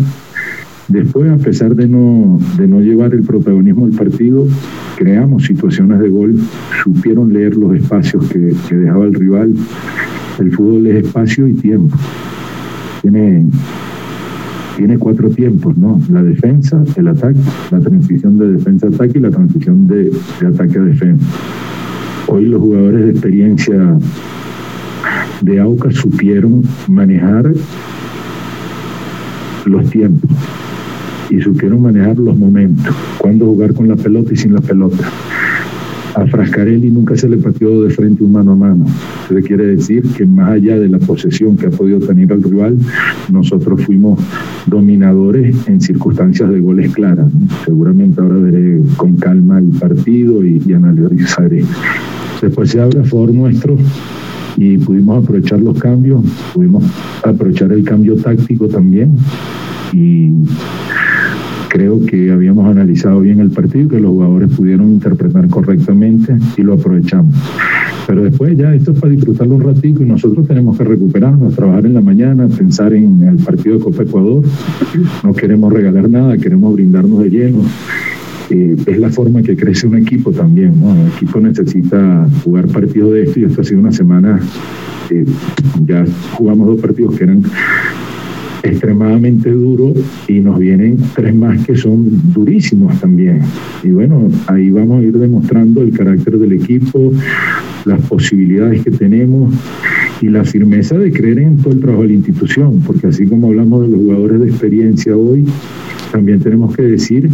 Después, a pesar de no, de no llevar el protagonismo del partido, creamos situaciones de gol, supieron leer los espacios que, que dejaba el rival. El fútbol es espacio y tiempo. Tiene tiene cuatro tiempos, ¿no? La defensa, el ataque, la transición de defensa-ataque y la transición de, de ataque a defensa. Hoy los jugadores de experiencia de AUCA supieron manejar los tiempos y supieron manejar los momentos, cuándo jugar con la pelota y sin la pelota. A Frascarelli nunca se le pateó de frente un mano a mano. Eso quiere decir que más allá de la posesión que ha podido tener el rival, nosotros fuimos dominadores en circunstancias de goles claras. Seguramente ahora veré con calma el partido y, y analizaré. Después se abre a favor nuestro y pudimos aprovechar los cambios, pudimos aprovechar el cambio táctico también y creo que habíamos analizado bien el partido, que los jugadores pudieron interpretar correctamente y lo aprovechamos. Pero después ya esto es para disfrutarlo un ratito y nosotros tenemos que recuperarnos, trabajar en la mañana, pensar en el partido de Copa Ecuador. No queremos regalar nada, queremos brindarnos de lleno. Eh, es la forma que crece un equipo también, ¿no? El equipo necesita jugar partidos de esto y esto ha sido una semana, eh, ya jugamos dos partidos que eran extremadamente duro y nos vienen tres más que son durísimos también. Y bueno, ahí vamos a ir demostrando el carácter del equipo, las posibilidades que tenemos y la firmeza de creer en todo el trabajo de la institución, porque así como hablamos de los jugadores de experiencia hoy, también tenemos que decir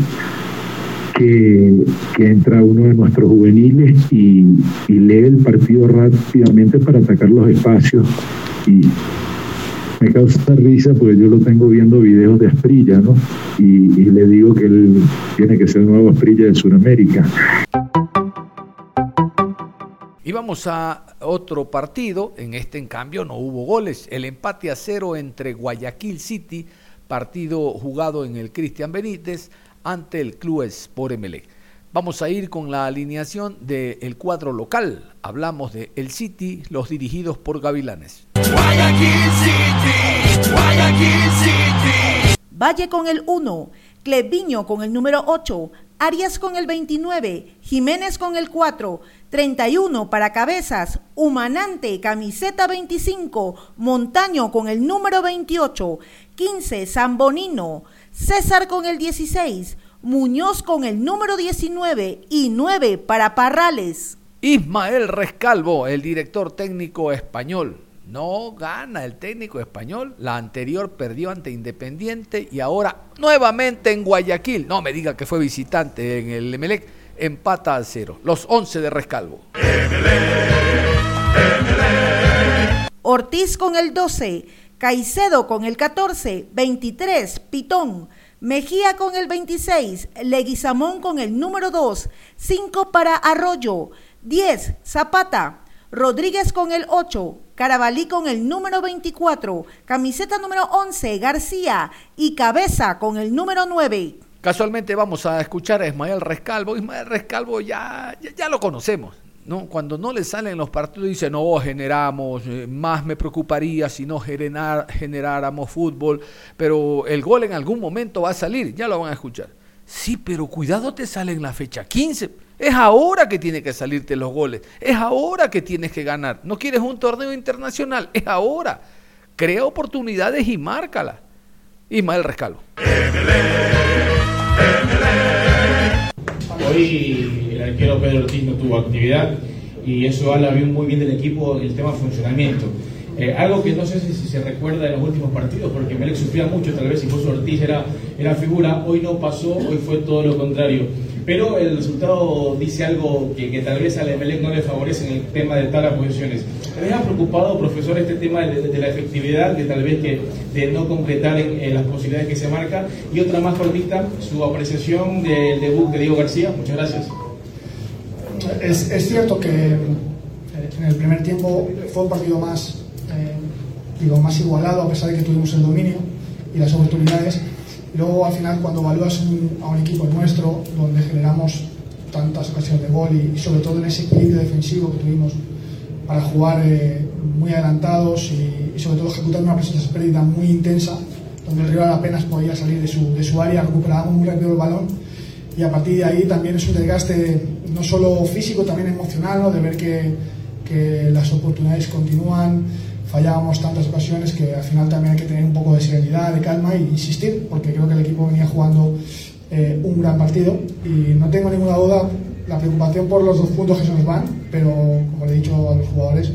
que, entra uno de nuestros juveniles y, y, lee el partido rápidamente para atacar los espacios y me causa risa porque yo lo tengo viendo videos de Asprilla, ¿no? Y, y le digo que él tiene que ser el nuevo Asprilla de Sudamérica. Y vamos a otro partido. En este, en cambio, no hubo goles. El empate a cero entre Guayaquil City, partido jugado en el Cristian Benítez, ante el Club Sport Emelec. Vamos a ir con la alineación del cuadro local. Hablamos de El City, los dirigidos por Gavilanes. Guayaquil City, Guayaquil City. Valle con el 1, Cleviño con el número 8, Arias con el 29, Jiménez con el 4, 31 para Cabezas, Humanante, camiseta 25, Montaño con el número 28, 15 Zambonino, César con el 16, Muñoz con el número 19 y 9 para Parrales. Ismael Rescalvo, el director técnico español. No gana el técnico español. La anterior perdió ante Independiente y ahora nuevamente en Guayaquil. No me diga que fue visitante en el Emelec. Empata al cero. Los 11 de Rescalvo. Ortiz con el 12. Caicedo con el 14. 23. Pitón. Mejía con el 26, Leguizamón con el número 2, 5 para Arroyo, 10 Zapata, Rodríguez con el 8, Carabalí con el número 24, camiseta número 11 García y Cabeza con el número 9. Casualmente vamos a escuchar a Ismael Rescalvo. Ismael Rescalvo ya, ya, lo conocemos. ¿no? Cuando no le salen los partidos dice, no, generamos, eh, más me preocuparía si no generáramos fútbol, pero el gol en algún momento va a salir, ya lo van a escuchar. Sí, pero cuidado te sale en la fecha 15. Es ahora que tiene que salirte los goles, es ahora que tienes que ganar. No quieres un torneo internacional, es ahora. Crea oportunidades y márcala. Ismael Rescalvo. Hoy el arquero Pedro Ortiz no tuvo actividad y eso habla muy bien del equipo, el tema funcionamiento. Eh, algo que no sé si, se recuerda en los últimos partidos, porque Melec sufría mucho, tal vez si José Ortiz era, era figura, hoy no pasó, hoy fue todo lo contrario. Pero el resultado dice algo que, que tal vez a Melec no le favorece en el tema de tal posiciones. ¿Te deja preocupado, profesor, este tema de, la efectividad, de tal vez que de no concretar en, las posibilidades que se marca? Y otra más cortita, su apreciación del debut de Diego García. Muchas gracias. Es, es cierto que eh, en el primer tiempo fue un partido más digo, más igualado a pesar de que tuvimos el dominio y las oportunidades. luego al final cuando evalúas a un equipo nuestro, donde generamos tantas ocasiones de gol y, sobre todo en ese equilibrio defensivo que tuvimos para jugar eh, muy adelantados y, sobre todo ejecutar una presencia pérdida muy intensa, donde el rival apenas podía salir de su, de su área, recuperábamos muy rápido el balón y a partir de ahí también es un desgaste no solo físico, también emocional, ¿no? de ver que, que las oportunidades continúan, fallábamos tantas ocasiones que al final también hay que tener un poco de serenidad, de calma e insistir, porque creo que el equipo venía jugando eh, un gran partido y no tengo ninguna duda la preocupación por los dos puntos que se nos van, pero como le he dicho a los jugadores,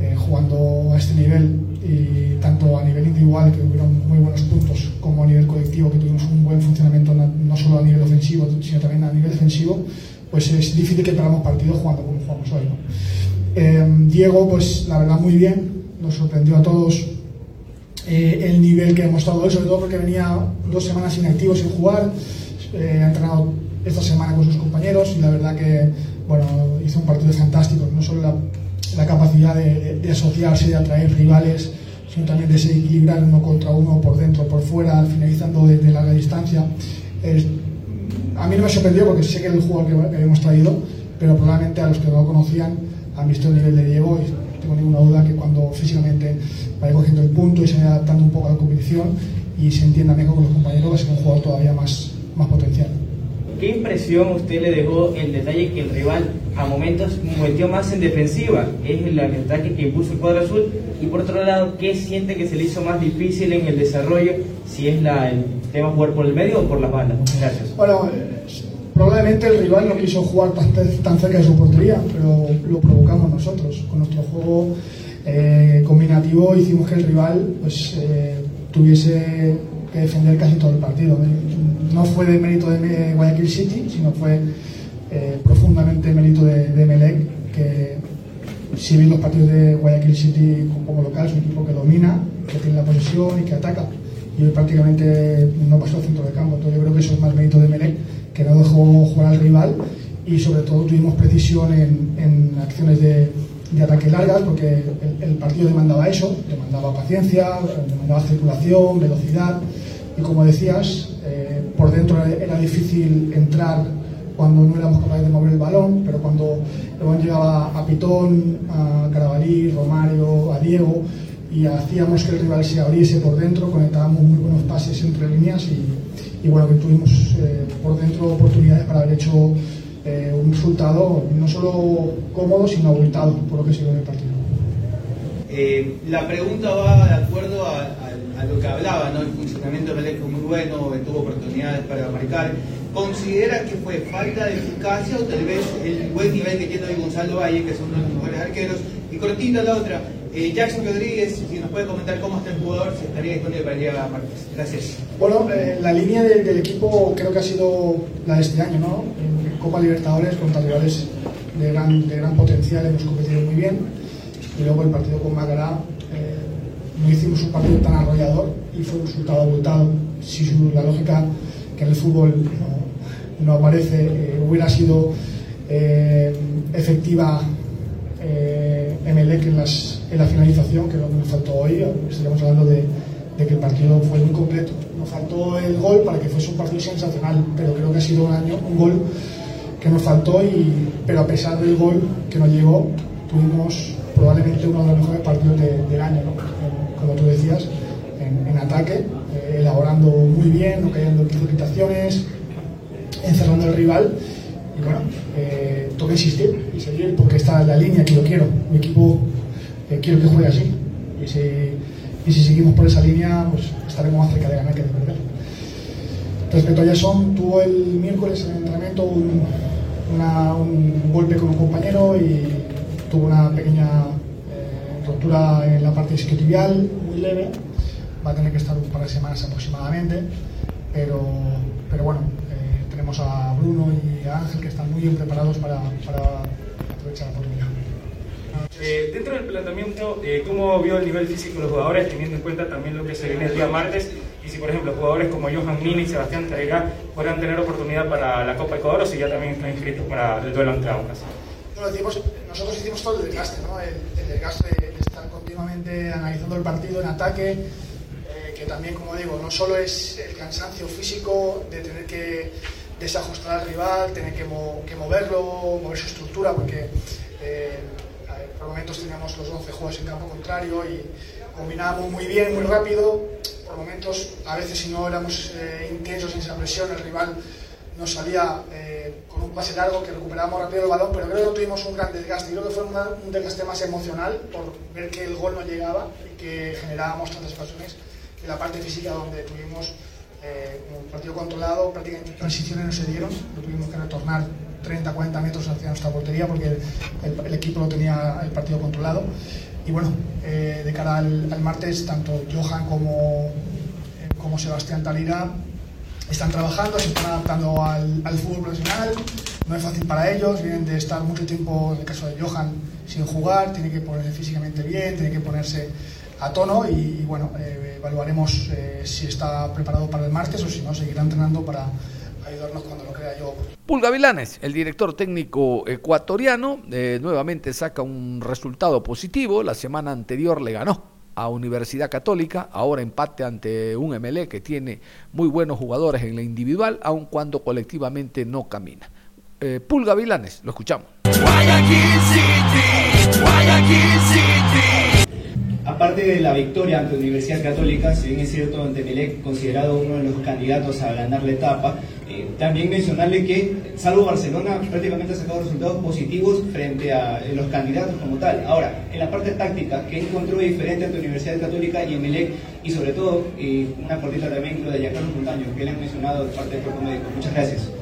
eh, jugando a este nivel y tanto a nivel individual, que hubieron muy buenos puntos, como a nivel colectivo, que tuvimos un buen funcionamiento no solo a nivel ofensivo, sino también a nivel defensivo, pues es difícil que perdamos partidos jugando como jugamos hoy. Eh, Diego, pues la verdad muy bien, nos sorprendió a todos eh, el nivel que ha mostrado él, sobre todo porque venía dos semanas inactivo sin jugar, eh, ha entrenado esta semana con sus compañeros y la verdad que bueno, hizo un partido fantástico, no solo la, la capacidad de, de, asociarse, de atraer rivales, sino también de se equilibrar uno contra uno, por dentro, por fuera, finalizando desde de larga distancia. a mí no me sorprendió porque sé que es el jugador que, que traído, pero probablemente a los que no lo conocían han visto el nivel de Diego y tengo ninguna duda que cuando físicamente vaya cogiendo el punto y se vaya adaptando un poco a la competición y se entienda mejor con los compañeros, va a ser un jugador todavía más, más potencial. ¿Qué impresión usted le dejó el detalle que el rival a momentos metió más en defensiva? Es el ataque que impuso el cuadro azul. Y por otro lado, ¿qué siente que se le hizo más difícil en el desarrollo? Si es la, el tema jugar por el medio o por las bandas. Muchas gracias. Bueno, Probablemente el rival no quiso jugar tan, cerca de su portería, pero lo provocamos nosotros. Con nuestro juego eh, combinativo hicimos que el rival pues, eh, tuviese que defender casi todo el partido. No fue de mérito de Guayaquil City, sino fue eh, profundamente mérito de, de Melec, que si ven los partidos de Guayaquil City como local, es un equipo que domina, que tiene la posesión y que ataca. Y hoy prácticamente no pasó al centro de campo. Entonces yo creo que eso es más mérito de Melec que no dejó jugar al rival y sobre todo tuvimos precisión en, en acciones de, de ataque largas porque el, el partido demandaba eso, demandaba paciencia, demandaba circulación, velocidad y como decías, eh, por dentro era, difícil entrar cuando no éramos capaces de mover el balón, pero cuando el balón llegaba a Pitón, a Carabalí, Romario, a Diego, y hacíamos que el rival se abriese por dentro, conectábamos muy buenos pases entre líneas y, y bueno, que tuvimos eh, por dentro oportunidades para haber hecho eh, un resultado no solo cómodo, sino abultado por lo que dio en el partido. Eh, la pregunta va de acuerdo a, lo que hablaba, ¿no? El funcionamiento del equipo muy bueno, tuvo oportunidades para marcar. ¿Considera que fue falta de eficacia o tal vez el buen nivel que tiene hoy Gonzalo Valle, que son uno de los mejores arqueros? Y cortita la otra, eh, Jackson Rodríguez, si nos puede comentar cómo está el jugador, si estaría disponible para el día martes. Gracias. Bueno, eh, la línea de- del equipo creo que ha sido la de este año, ¿no? En Copa Libertadores contra rivales de gran, de gran potencial hemos competido muy bien y luego el partido con Macará eh, no hicimos un partido tan arrollador y fue un resultado abultado. Si su- la lógica que en el fútbol no, no aparece eh, hubiera sido eh, efectiva eh, Emelec en, las, en la finalización, que es lo que nos faltó hoy, estaríamos hablando de, de que el partido fue muy completo. Nos faltó el gol para que fuese un partido sensacional, pero creo que ha sido un año, un gol que nos faltó, y, pero a pesar del gol que nos llegó, tuvimos probablemente uno de los mejores partidos de- del año, ¿no? Como tú decías, en, en ataque, eh, elaborando muy bien, no cayendo en precipitaciones, encerrando al rival. Y bueno, eh, toca insistir y seguir porque está en la línea que yo quiero. Mi equipo eh, quiero que juegue así. Y si, y si seguimos por esa línea, pues estaremos más cerca de ganar que de perder. Respecto a Jason, tuvo el miércoles en el entrenamiento un, un golpe con un compañero y tuvo una pequeña eh, rotura en la parte isquiotibial, muy leve. Va a tener que estar un par de semanas aproximadamente, pero, pero bueno, eh, tenemos a Bruno y a Ángel que están muy bien preparados para, para aprovechar la oportunidad. Eh, dentro del planteamiento, eh, ¿cómo vio el nivel físico de los jugadores, teniendo en cuenta también lo que se viene el día martes? Y si, por ejemplo, jugadores como Johan Mini y Sebastián Tairá podrán tener oportunidad para la Copa Ecuador o si ya también están inscritos para el duelo ante Aucas. Decimos, nosotros hicimos todo el desgaste, ¿no? el, desgaste de, estar continuamente analizando el partido en ataque, eh, que también, como digo, no solo es el cansancio físico de tener que desajustar al rival, tener que, que moverlo, mover su estructura, porque por momentos teníamos los 11 jugadores en campo contrario y combinábamos muy bien, muy rápido, por momentos, a veces si no éramos eh, intensos en esa presión, el rival nos salía eh, con un pase largo que recuperábamos rápido el balón, pero creo que no tuvimos un gran desgaste. Creo que fue un desgaste más emocional por ver que el gol no llegaba y que generábamos tantas ocasiones que la parte física donde tuvimos eh, un partido controlado, prácticamente transiciones no se dieron, no tuvimos que retornar 30, 40 metros hacia nuestra portería porque el, equipo lo tenía el partido controlado. Y bueno, eh, de cara al, martes, tanto Johan como, eh, como Sebastián Talira están trabajando, se están adaptando al, fútbol profesional. No es fácil para ellos, vienen de estar mucho tiempo, en el caso de Johan, sin jugar, tiene que ponerse físicamente bien, tiene que ponerse a tono y, bueno, eh, evaluaremos si está preparado para el martes o si no, seguirá entrenando para ayudarnos cuando lo crea yo. Pulga Vilanes, el director técnico ecuatoriano, eh, nuevamente saca un resultado positivo. La semana anterior le ganó a Universidad Católica, ahora empate ante un MLE que tiene muy buenos jugadores en la individual, aun cuando colectivamente no camina. Eh, Pulga Vilanes, lo escuchamos. Aparte de la victoria ante Universidad Católica, si bien es cierto ante Melec considerado uno de los candidatos a ganar la etapa, eh, también mencionarle que, salvo Barcelona, prácticamente ha sacado resultados positivos frente a eh, los candidatos como tal. Ahora, en la parte táctica, ¿qué encontró diferente ante Universidad Católica y Melec? Y sobre todo, eh, una cortita también lo de Giancarlo Montaño, que le han mencionado de parte del cuerpo médico. Muchas gracias.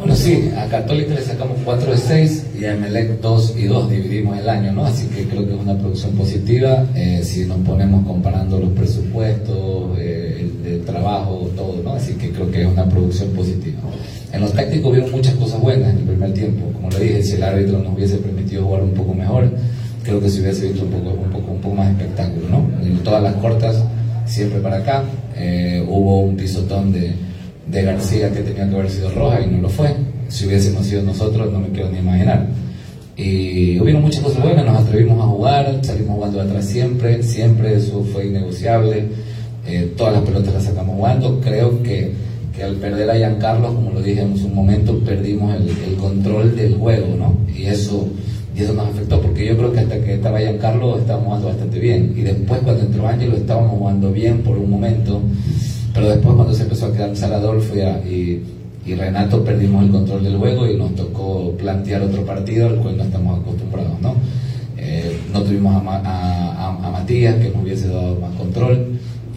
Bueno, sí, a Católica le sacamos 4 de 6 y a Emelec 2 y 2 dividimos el año, ¿no? Así que creo que es una producción positiva. eh, si nos ponemos comparando los presupuestos, eh, el, el trabajo, todo, ¿no? Así que creo que es una producción positiva. En los tácticos vieron muchas cosas buenas en el primer tiempo. Como le dije, si el árbitro nos hubiese permitido jugar un poco mejor, creo que se hubiese visto un poco, un poco, un poco más espectáculo, ¿no? En todas las cortas, siempre para acá. eh, hubo un pisotón de de García que tenía que haber sido roja y no lo fue. si hubiésemos sido nosotros, no me quiero ni imaginar. Y hubieron muchas cosas buenas, nos atrevimos a jugar, salimos jugando atrás siempre, siempre eso fue innegociable. Eh, todas las pelotas las sacamos jugando. Creo que, que al perder a Giancarlo, como lo dije en un momento, perdimos el, control del juego, ¿no? Y eso, y eso nos afectó, porque yo creo que hasta que estaba Giancarlo estábamos jugando bastante bien. Y después cuando entró Ángelo estábamos jugando bien por un momento, pero después cuando se empezó a quedar Saladolfo y, a- y, y Renato perdimos el control del juego y nos tocó plantear otro partido al cual no estamos acostumbrados, ¿no? Eh, no tuvimos a, a- a- Matías que nos hubiese dado más control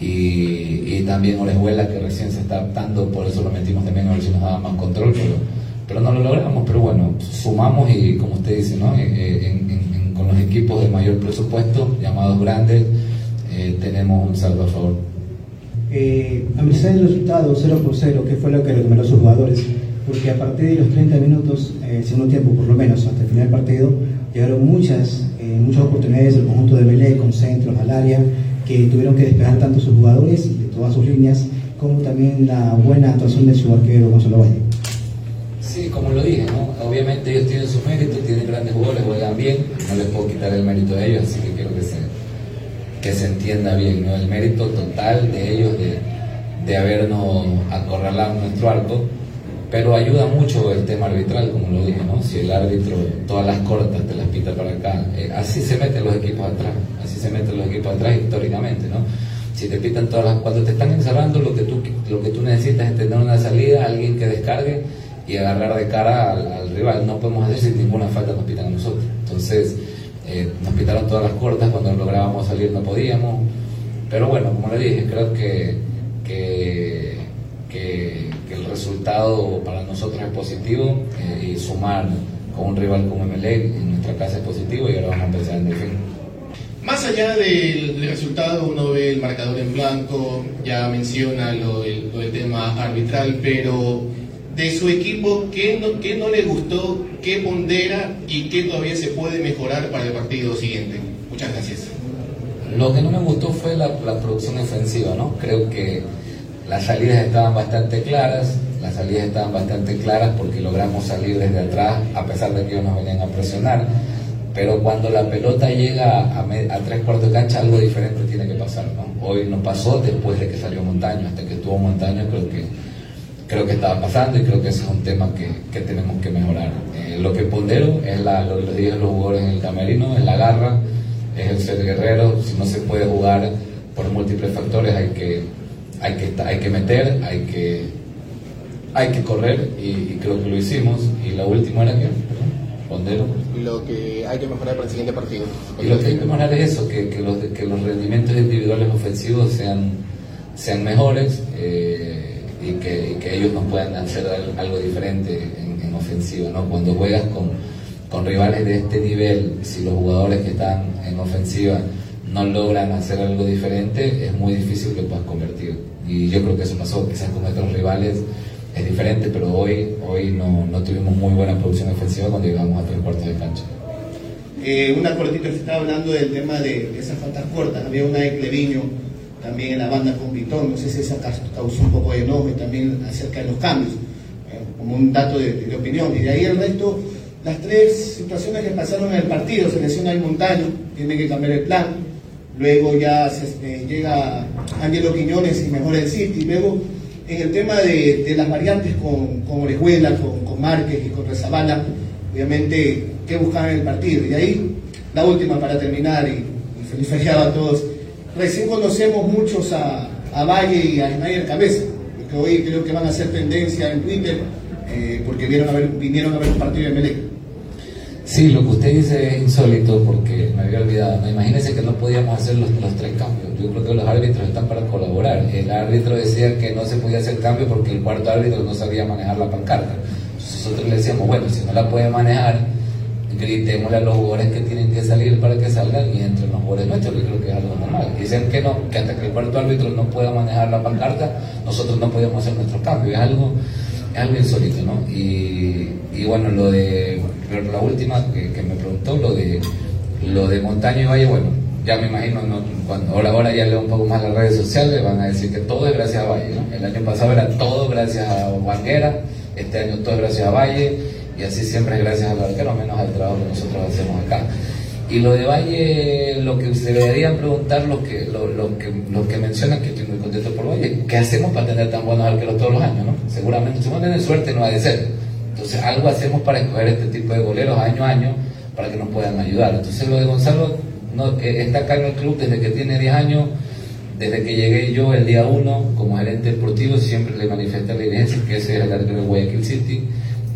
y, y también Orejuela que recién se está adaptando, por eso lo metimos también a ver si nos daba más control, pero, pero no lo logramos, pero bueno, sumamos y como usted dice, ¿no? Eh, eh, en- en- con los equipos de mayor presupuesto, llamados grandes, eh, tenemos un saldo a favor. Eh, a pesar del resultado 0 por 0, que fue lo que recomendó sus jugadores, porque a partir de los 30 minutos, eh, segundo tiempo por lo menos, hasta el final del partido, llegaron muchas, eh, muchas oportunidades del conjunto de Melé con centros al área, que tuvieron que despejar tanto sus jugadores de todas sus líneas, como también la buena actuación de su arquero Gonzalo Valle. Sí, como lo dije, ¿no? Obviamente ellos tienen sus méritos, tienen grandes jugadores, juegan bien, no les puedo quitar el mérito de ellos, así que quiero que se, que se entienda bien, ¿no? El mérito total de ellos de, de habernos acorralado nuestro arco, pero ayuda mucho el tema arbitral, como lo dije, ¿no? Si el árbitro todas las cortas te las pita para acá, eh, así se meten los equipos atrás, así se meten los equipos atrás históricamente, ¿no? Si te pitan todas las, cuando te están encerrando, lo que tú, lo que tú necesitas es tener una salida, alguien que descargue y agarrar de cara al, al rival. No podemos hacer si ninguna falta nos pitan a nosotros. Entonces, eh, nos pitaron todas las cortas, cuando lográbamos salir no podíamos. Pero bueno, como le dije, creo que, que, que, que el resultado para nosotros es positivo eh, y sumar con un rival como Emelec en nuestra casa es positivo y ahora vamos a empezar en defensa. Más allá del, del resultado, uno ve el marcador en blanco, ya menciona lo del, lo del tema arbitral, pero de su equipo, ¿qué no, qué no le gustó, qué pondera y qué todavía se puede mejorar para el partido siguiente? Muchas gracias. Lo que no me gustó fue la, la producción ofensiva, ¿no? Creo que las salidas estaban bastante claras, las salidas estaban bastante claras porque logramos salir desde atrás a pesar de que ellos nos venían a presionar, pero cuando la pelota llega a, me- a tres cuartos de cancha algo diferente tiene que pasar, ¿no? Hoy no pasó después de que salió Montaño, hasta que estuvo Montaño creo que creo que estaba pasando y creo que ese es un tema que, que tenemos que mejorar. Eh, lo que pondero es la, lo, lo dije a los jugadores en el camerino, es la garra, es el ser guerrero, si no se puede jugar por múltiples factores hay que, hay que, hay que meter, hay que, hay que correr y, y creo que lo hicimos. Y la última era que, pondero. Lo que hay que mejorar para el siguiente partido. Y lo que hay que mejorar es eso, que, que los, que los rendimientos individuales ofensivos sean, sean mejores eh, y, que, ellos nos puedan hacer al- algo diferente en, en ofensiva. ¿no? Cuando juegas con, con rivales de este nivel, si los jugadores que están en ofensiva no logran hacer algo diferente, es muy difícil que puedas convertir. Y yo creo que eso pasó, quizás con otros rivales es diferente, pero hoy, hoy no, no tuvimos muy buena producción ofensiva cuando llegamos a tres cuartos de cancha. Eh, una cortita se estaba hablando del tema de esas faltas cortas. Había una de Cleviño también en la banda con sé si esa causó un poco de enojo también acerca de los cambios, eh, como un dato de, de opinión. Y de ahí el resto, las tres situaciones que pasaron en el partido: se lesiona el Montaño, tiene que cambiar el plan. Luego ya se, eh, llega Ángelo Quiñones y mejora el City. Luego, en el tema de, de las variantes con, con Orejuela, con, con Márquez y con Rezabala, obviamente, ¿qué buscaban en el partido? Y ahí, la última para terminar, y, y feliz feriado a todos. Recién conocemos muchos a, a Valle y a Ismael Cabeza, que hoy creo que van a hacer tendencia en Twitter, eh, porque vieron a ver, vinieron a ver un partido de Melec. Sí, lo que usted dice es insólito porque me había olvidado. ¿no? Imagínese que no podíamos hacer los, los tres cambios. Yo creo que los árbitros están para colaborar. El árbitro decía que no se podía hacer cambio porque el cuarto árbitro no sabía manejar la pancarta. Entonces nosotros le decíamos, bueno, si no la puede manejar, gritémosle a los jugadores que tienen que salir para que salgan y entren los jugadores nuestros, que creo que es algo normal. Dicen que no, que hasta que el cuarto árbitro no pueda manejar la pancarta, nosotros no podemos hacer nuestros cambios. Es algo, es algo insólito, ¿no? Y, y bueno, lo de la última que, me preguntó, lo de lo de Montaño y Valle, bueno, ya me imagino, ¿no? cuando ahora, ahora ya leo un poco más las redes sociales, van a decir que todo es gracias a Valle, ¿no? El año pasado era todo gracias a Vanguera, Este año todo es gracias a Valle y así siempre es gracias al arquero, menos al trabajo que nosotros hacemos acá. Y lo de Valle, lo que se deberían preguntar los que, lo, lo que, los que mencionan, que estoy muy contento por Valle, ¿qué hacemos para tener tan buenos arqueros todos los años? ¿no? Seguramente, si no tienen suerte, no ha de ser. Entonces, algo hacemos para escoger este tipo de goleros año a año para que nos puedan ayudar. Entonces, lo de Gonzalo no, está acá en el club desde que tiene 10 años. Desde que llegué yo el día 1 como gerente deportivo, siempre le manifesté a la dirigencia que ese es el arquero de Guayaquil City.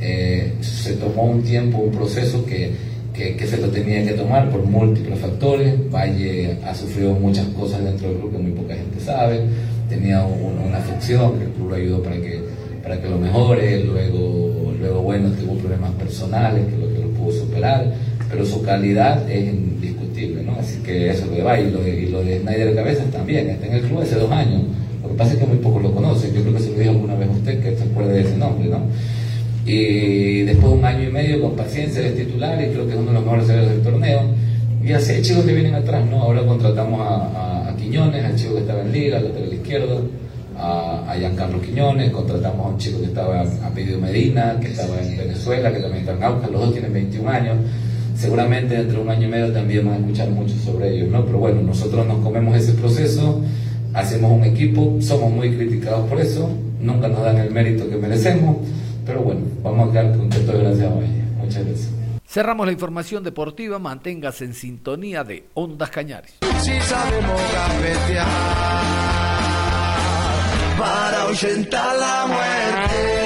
Eh, se tomó un tiempo, un proceso que que, se lo tenía que tomar por múltiples factores. Valle ha sufrido muchas cosas dentro del club que muy poca gente sabe. Tenía una afección que el club lo ayudó para que, para que lo mejore. Luego, luego, bueno, tuvo problemas personales que lo, que lo pudo superar. Pero su calidad es indiscutible, ¿no? Así que eso lo de Valle y lo de, y lo de Cabezas también. Está en el club hace dos años. Lo que pasa es que muy pocos lo conocen. Yo creo que se lo dijo alguna vez a usted que se acuerde de ese nombre, ¿no? Y después de un año y medio con paciencia es titular y creo que es uno de los mejores jugadores del torneo. Y así hay chicos que vienen atrás, ¿no? Ahora contratamos a, a, Quiñones, al chico que estaba en Liga, al lateral izquierdo, a, a Giancarlo Quiñones, contratamos a un chico que estaba a Pedido Medina, que estaba en Venezuela, que también está en Aucas, los dos tienen 21 años. Seguramente dentro de un año y medio también van a escuchar mucho sobre ellos, ¿no? Pero bueno, nosotros nos comemos ese proceso, hacemos un equipo, somos muy criticados por eso, nunca nos dan el mérito que merecemos pero bueno, vamos a quedar contentos gracias a Valle. Muchas gracias. Cerramos la información deportiva. Manténgase en sintonía de Ondas Cañares. Si sabemos para ahuyentar la muerte.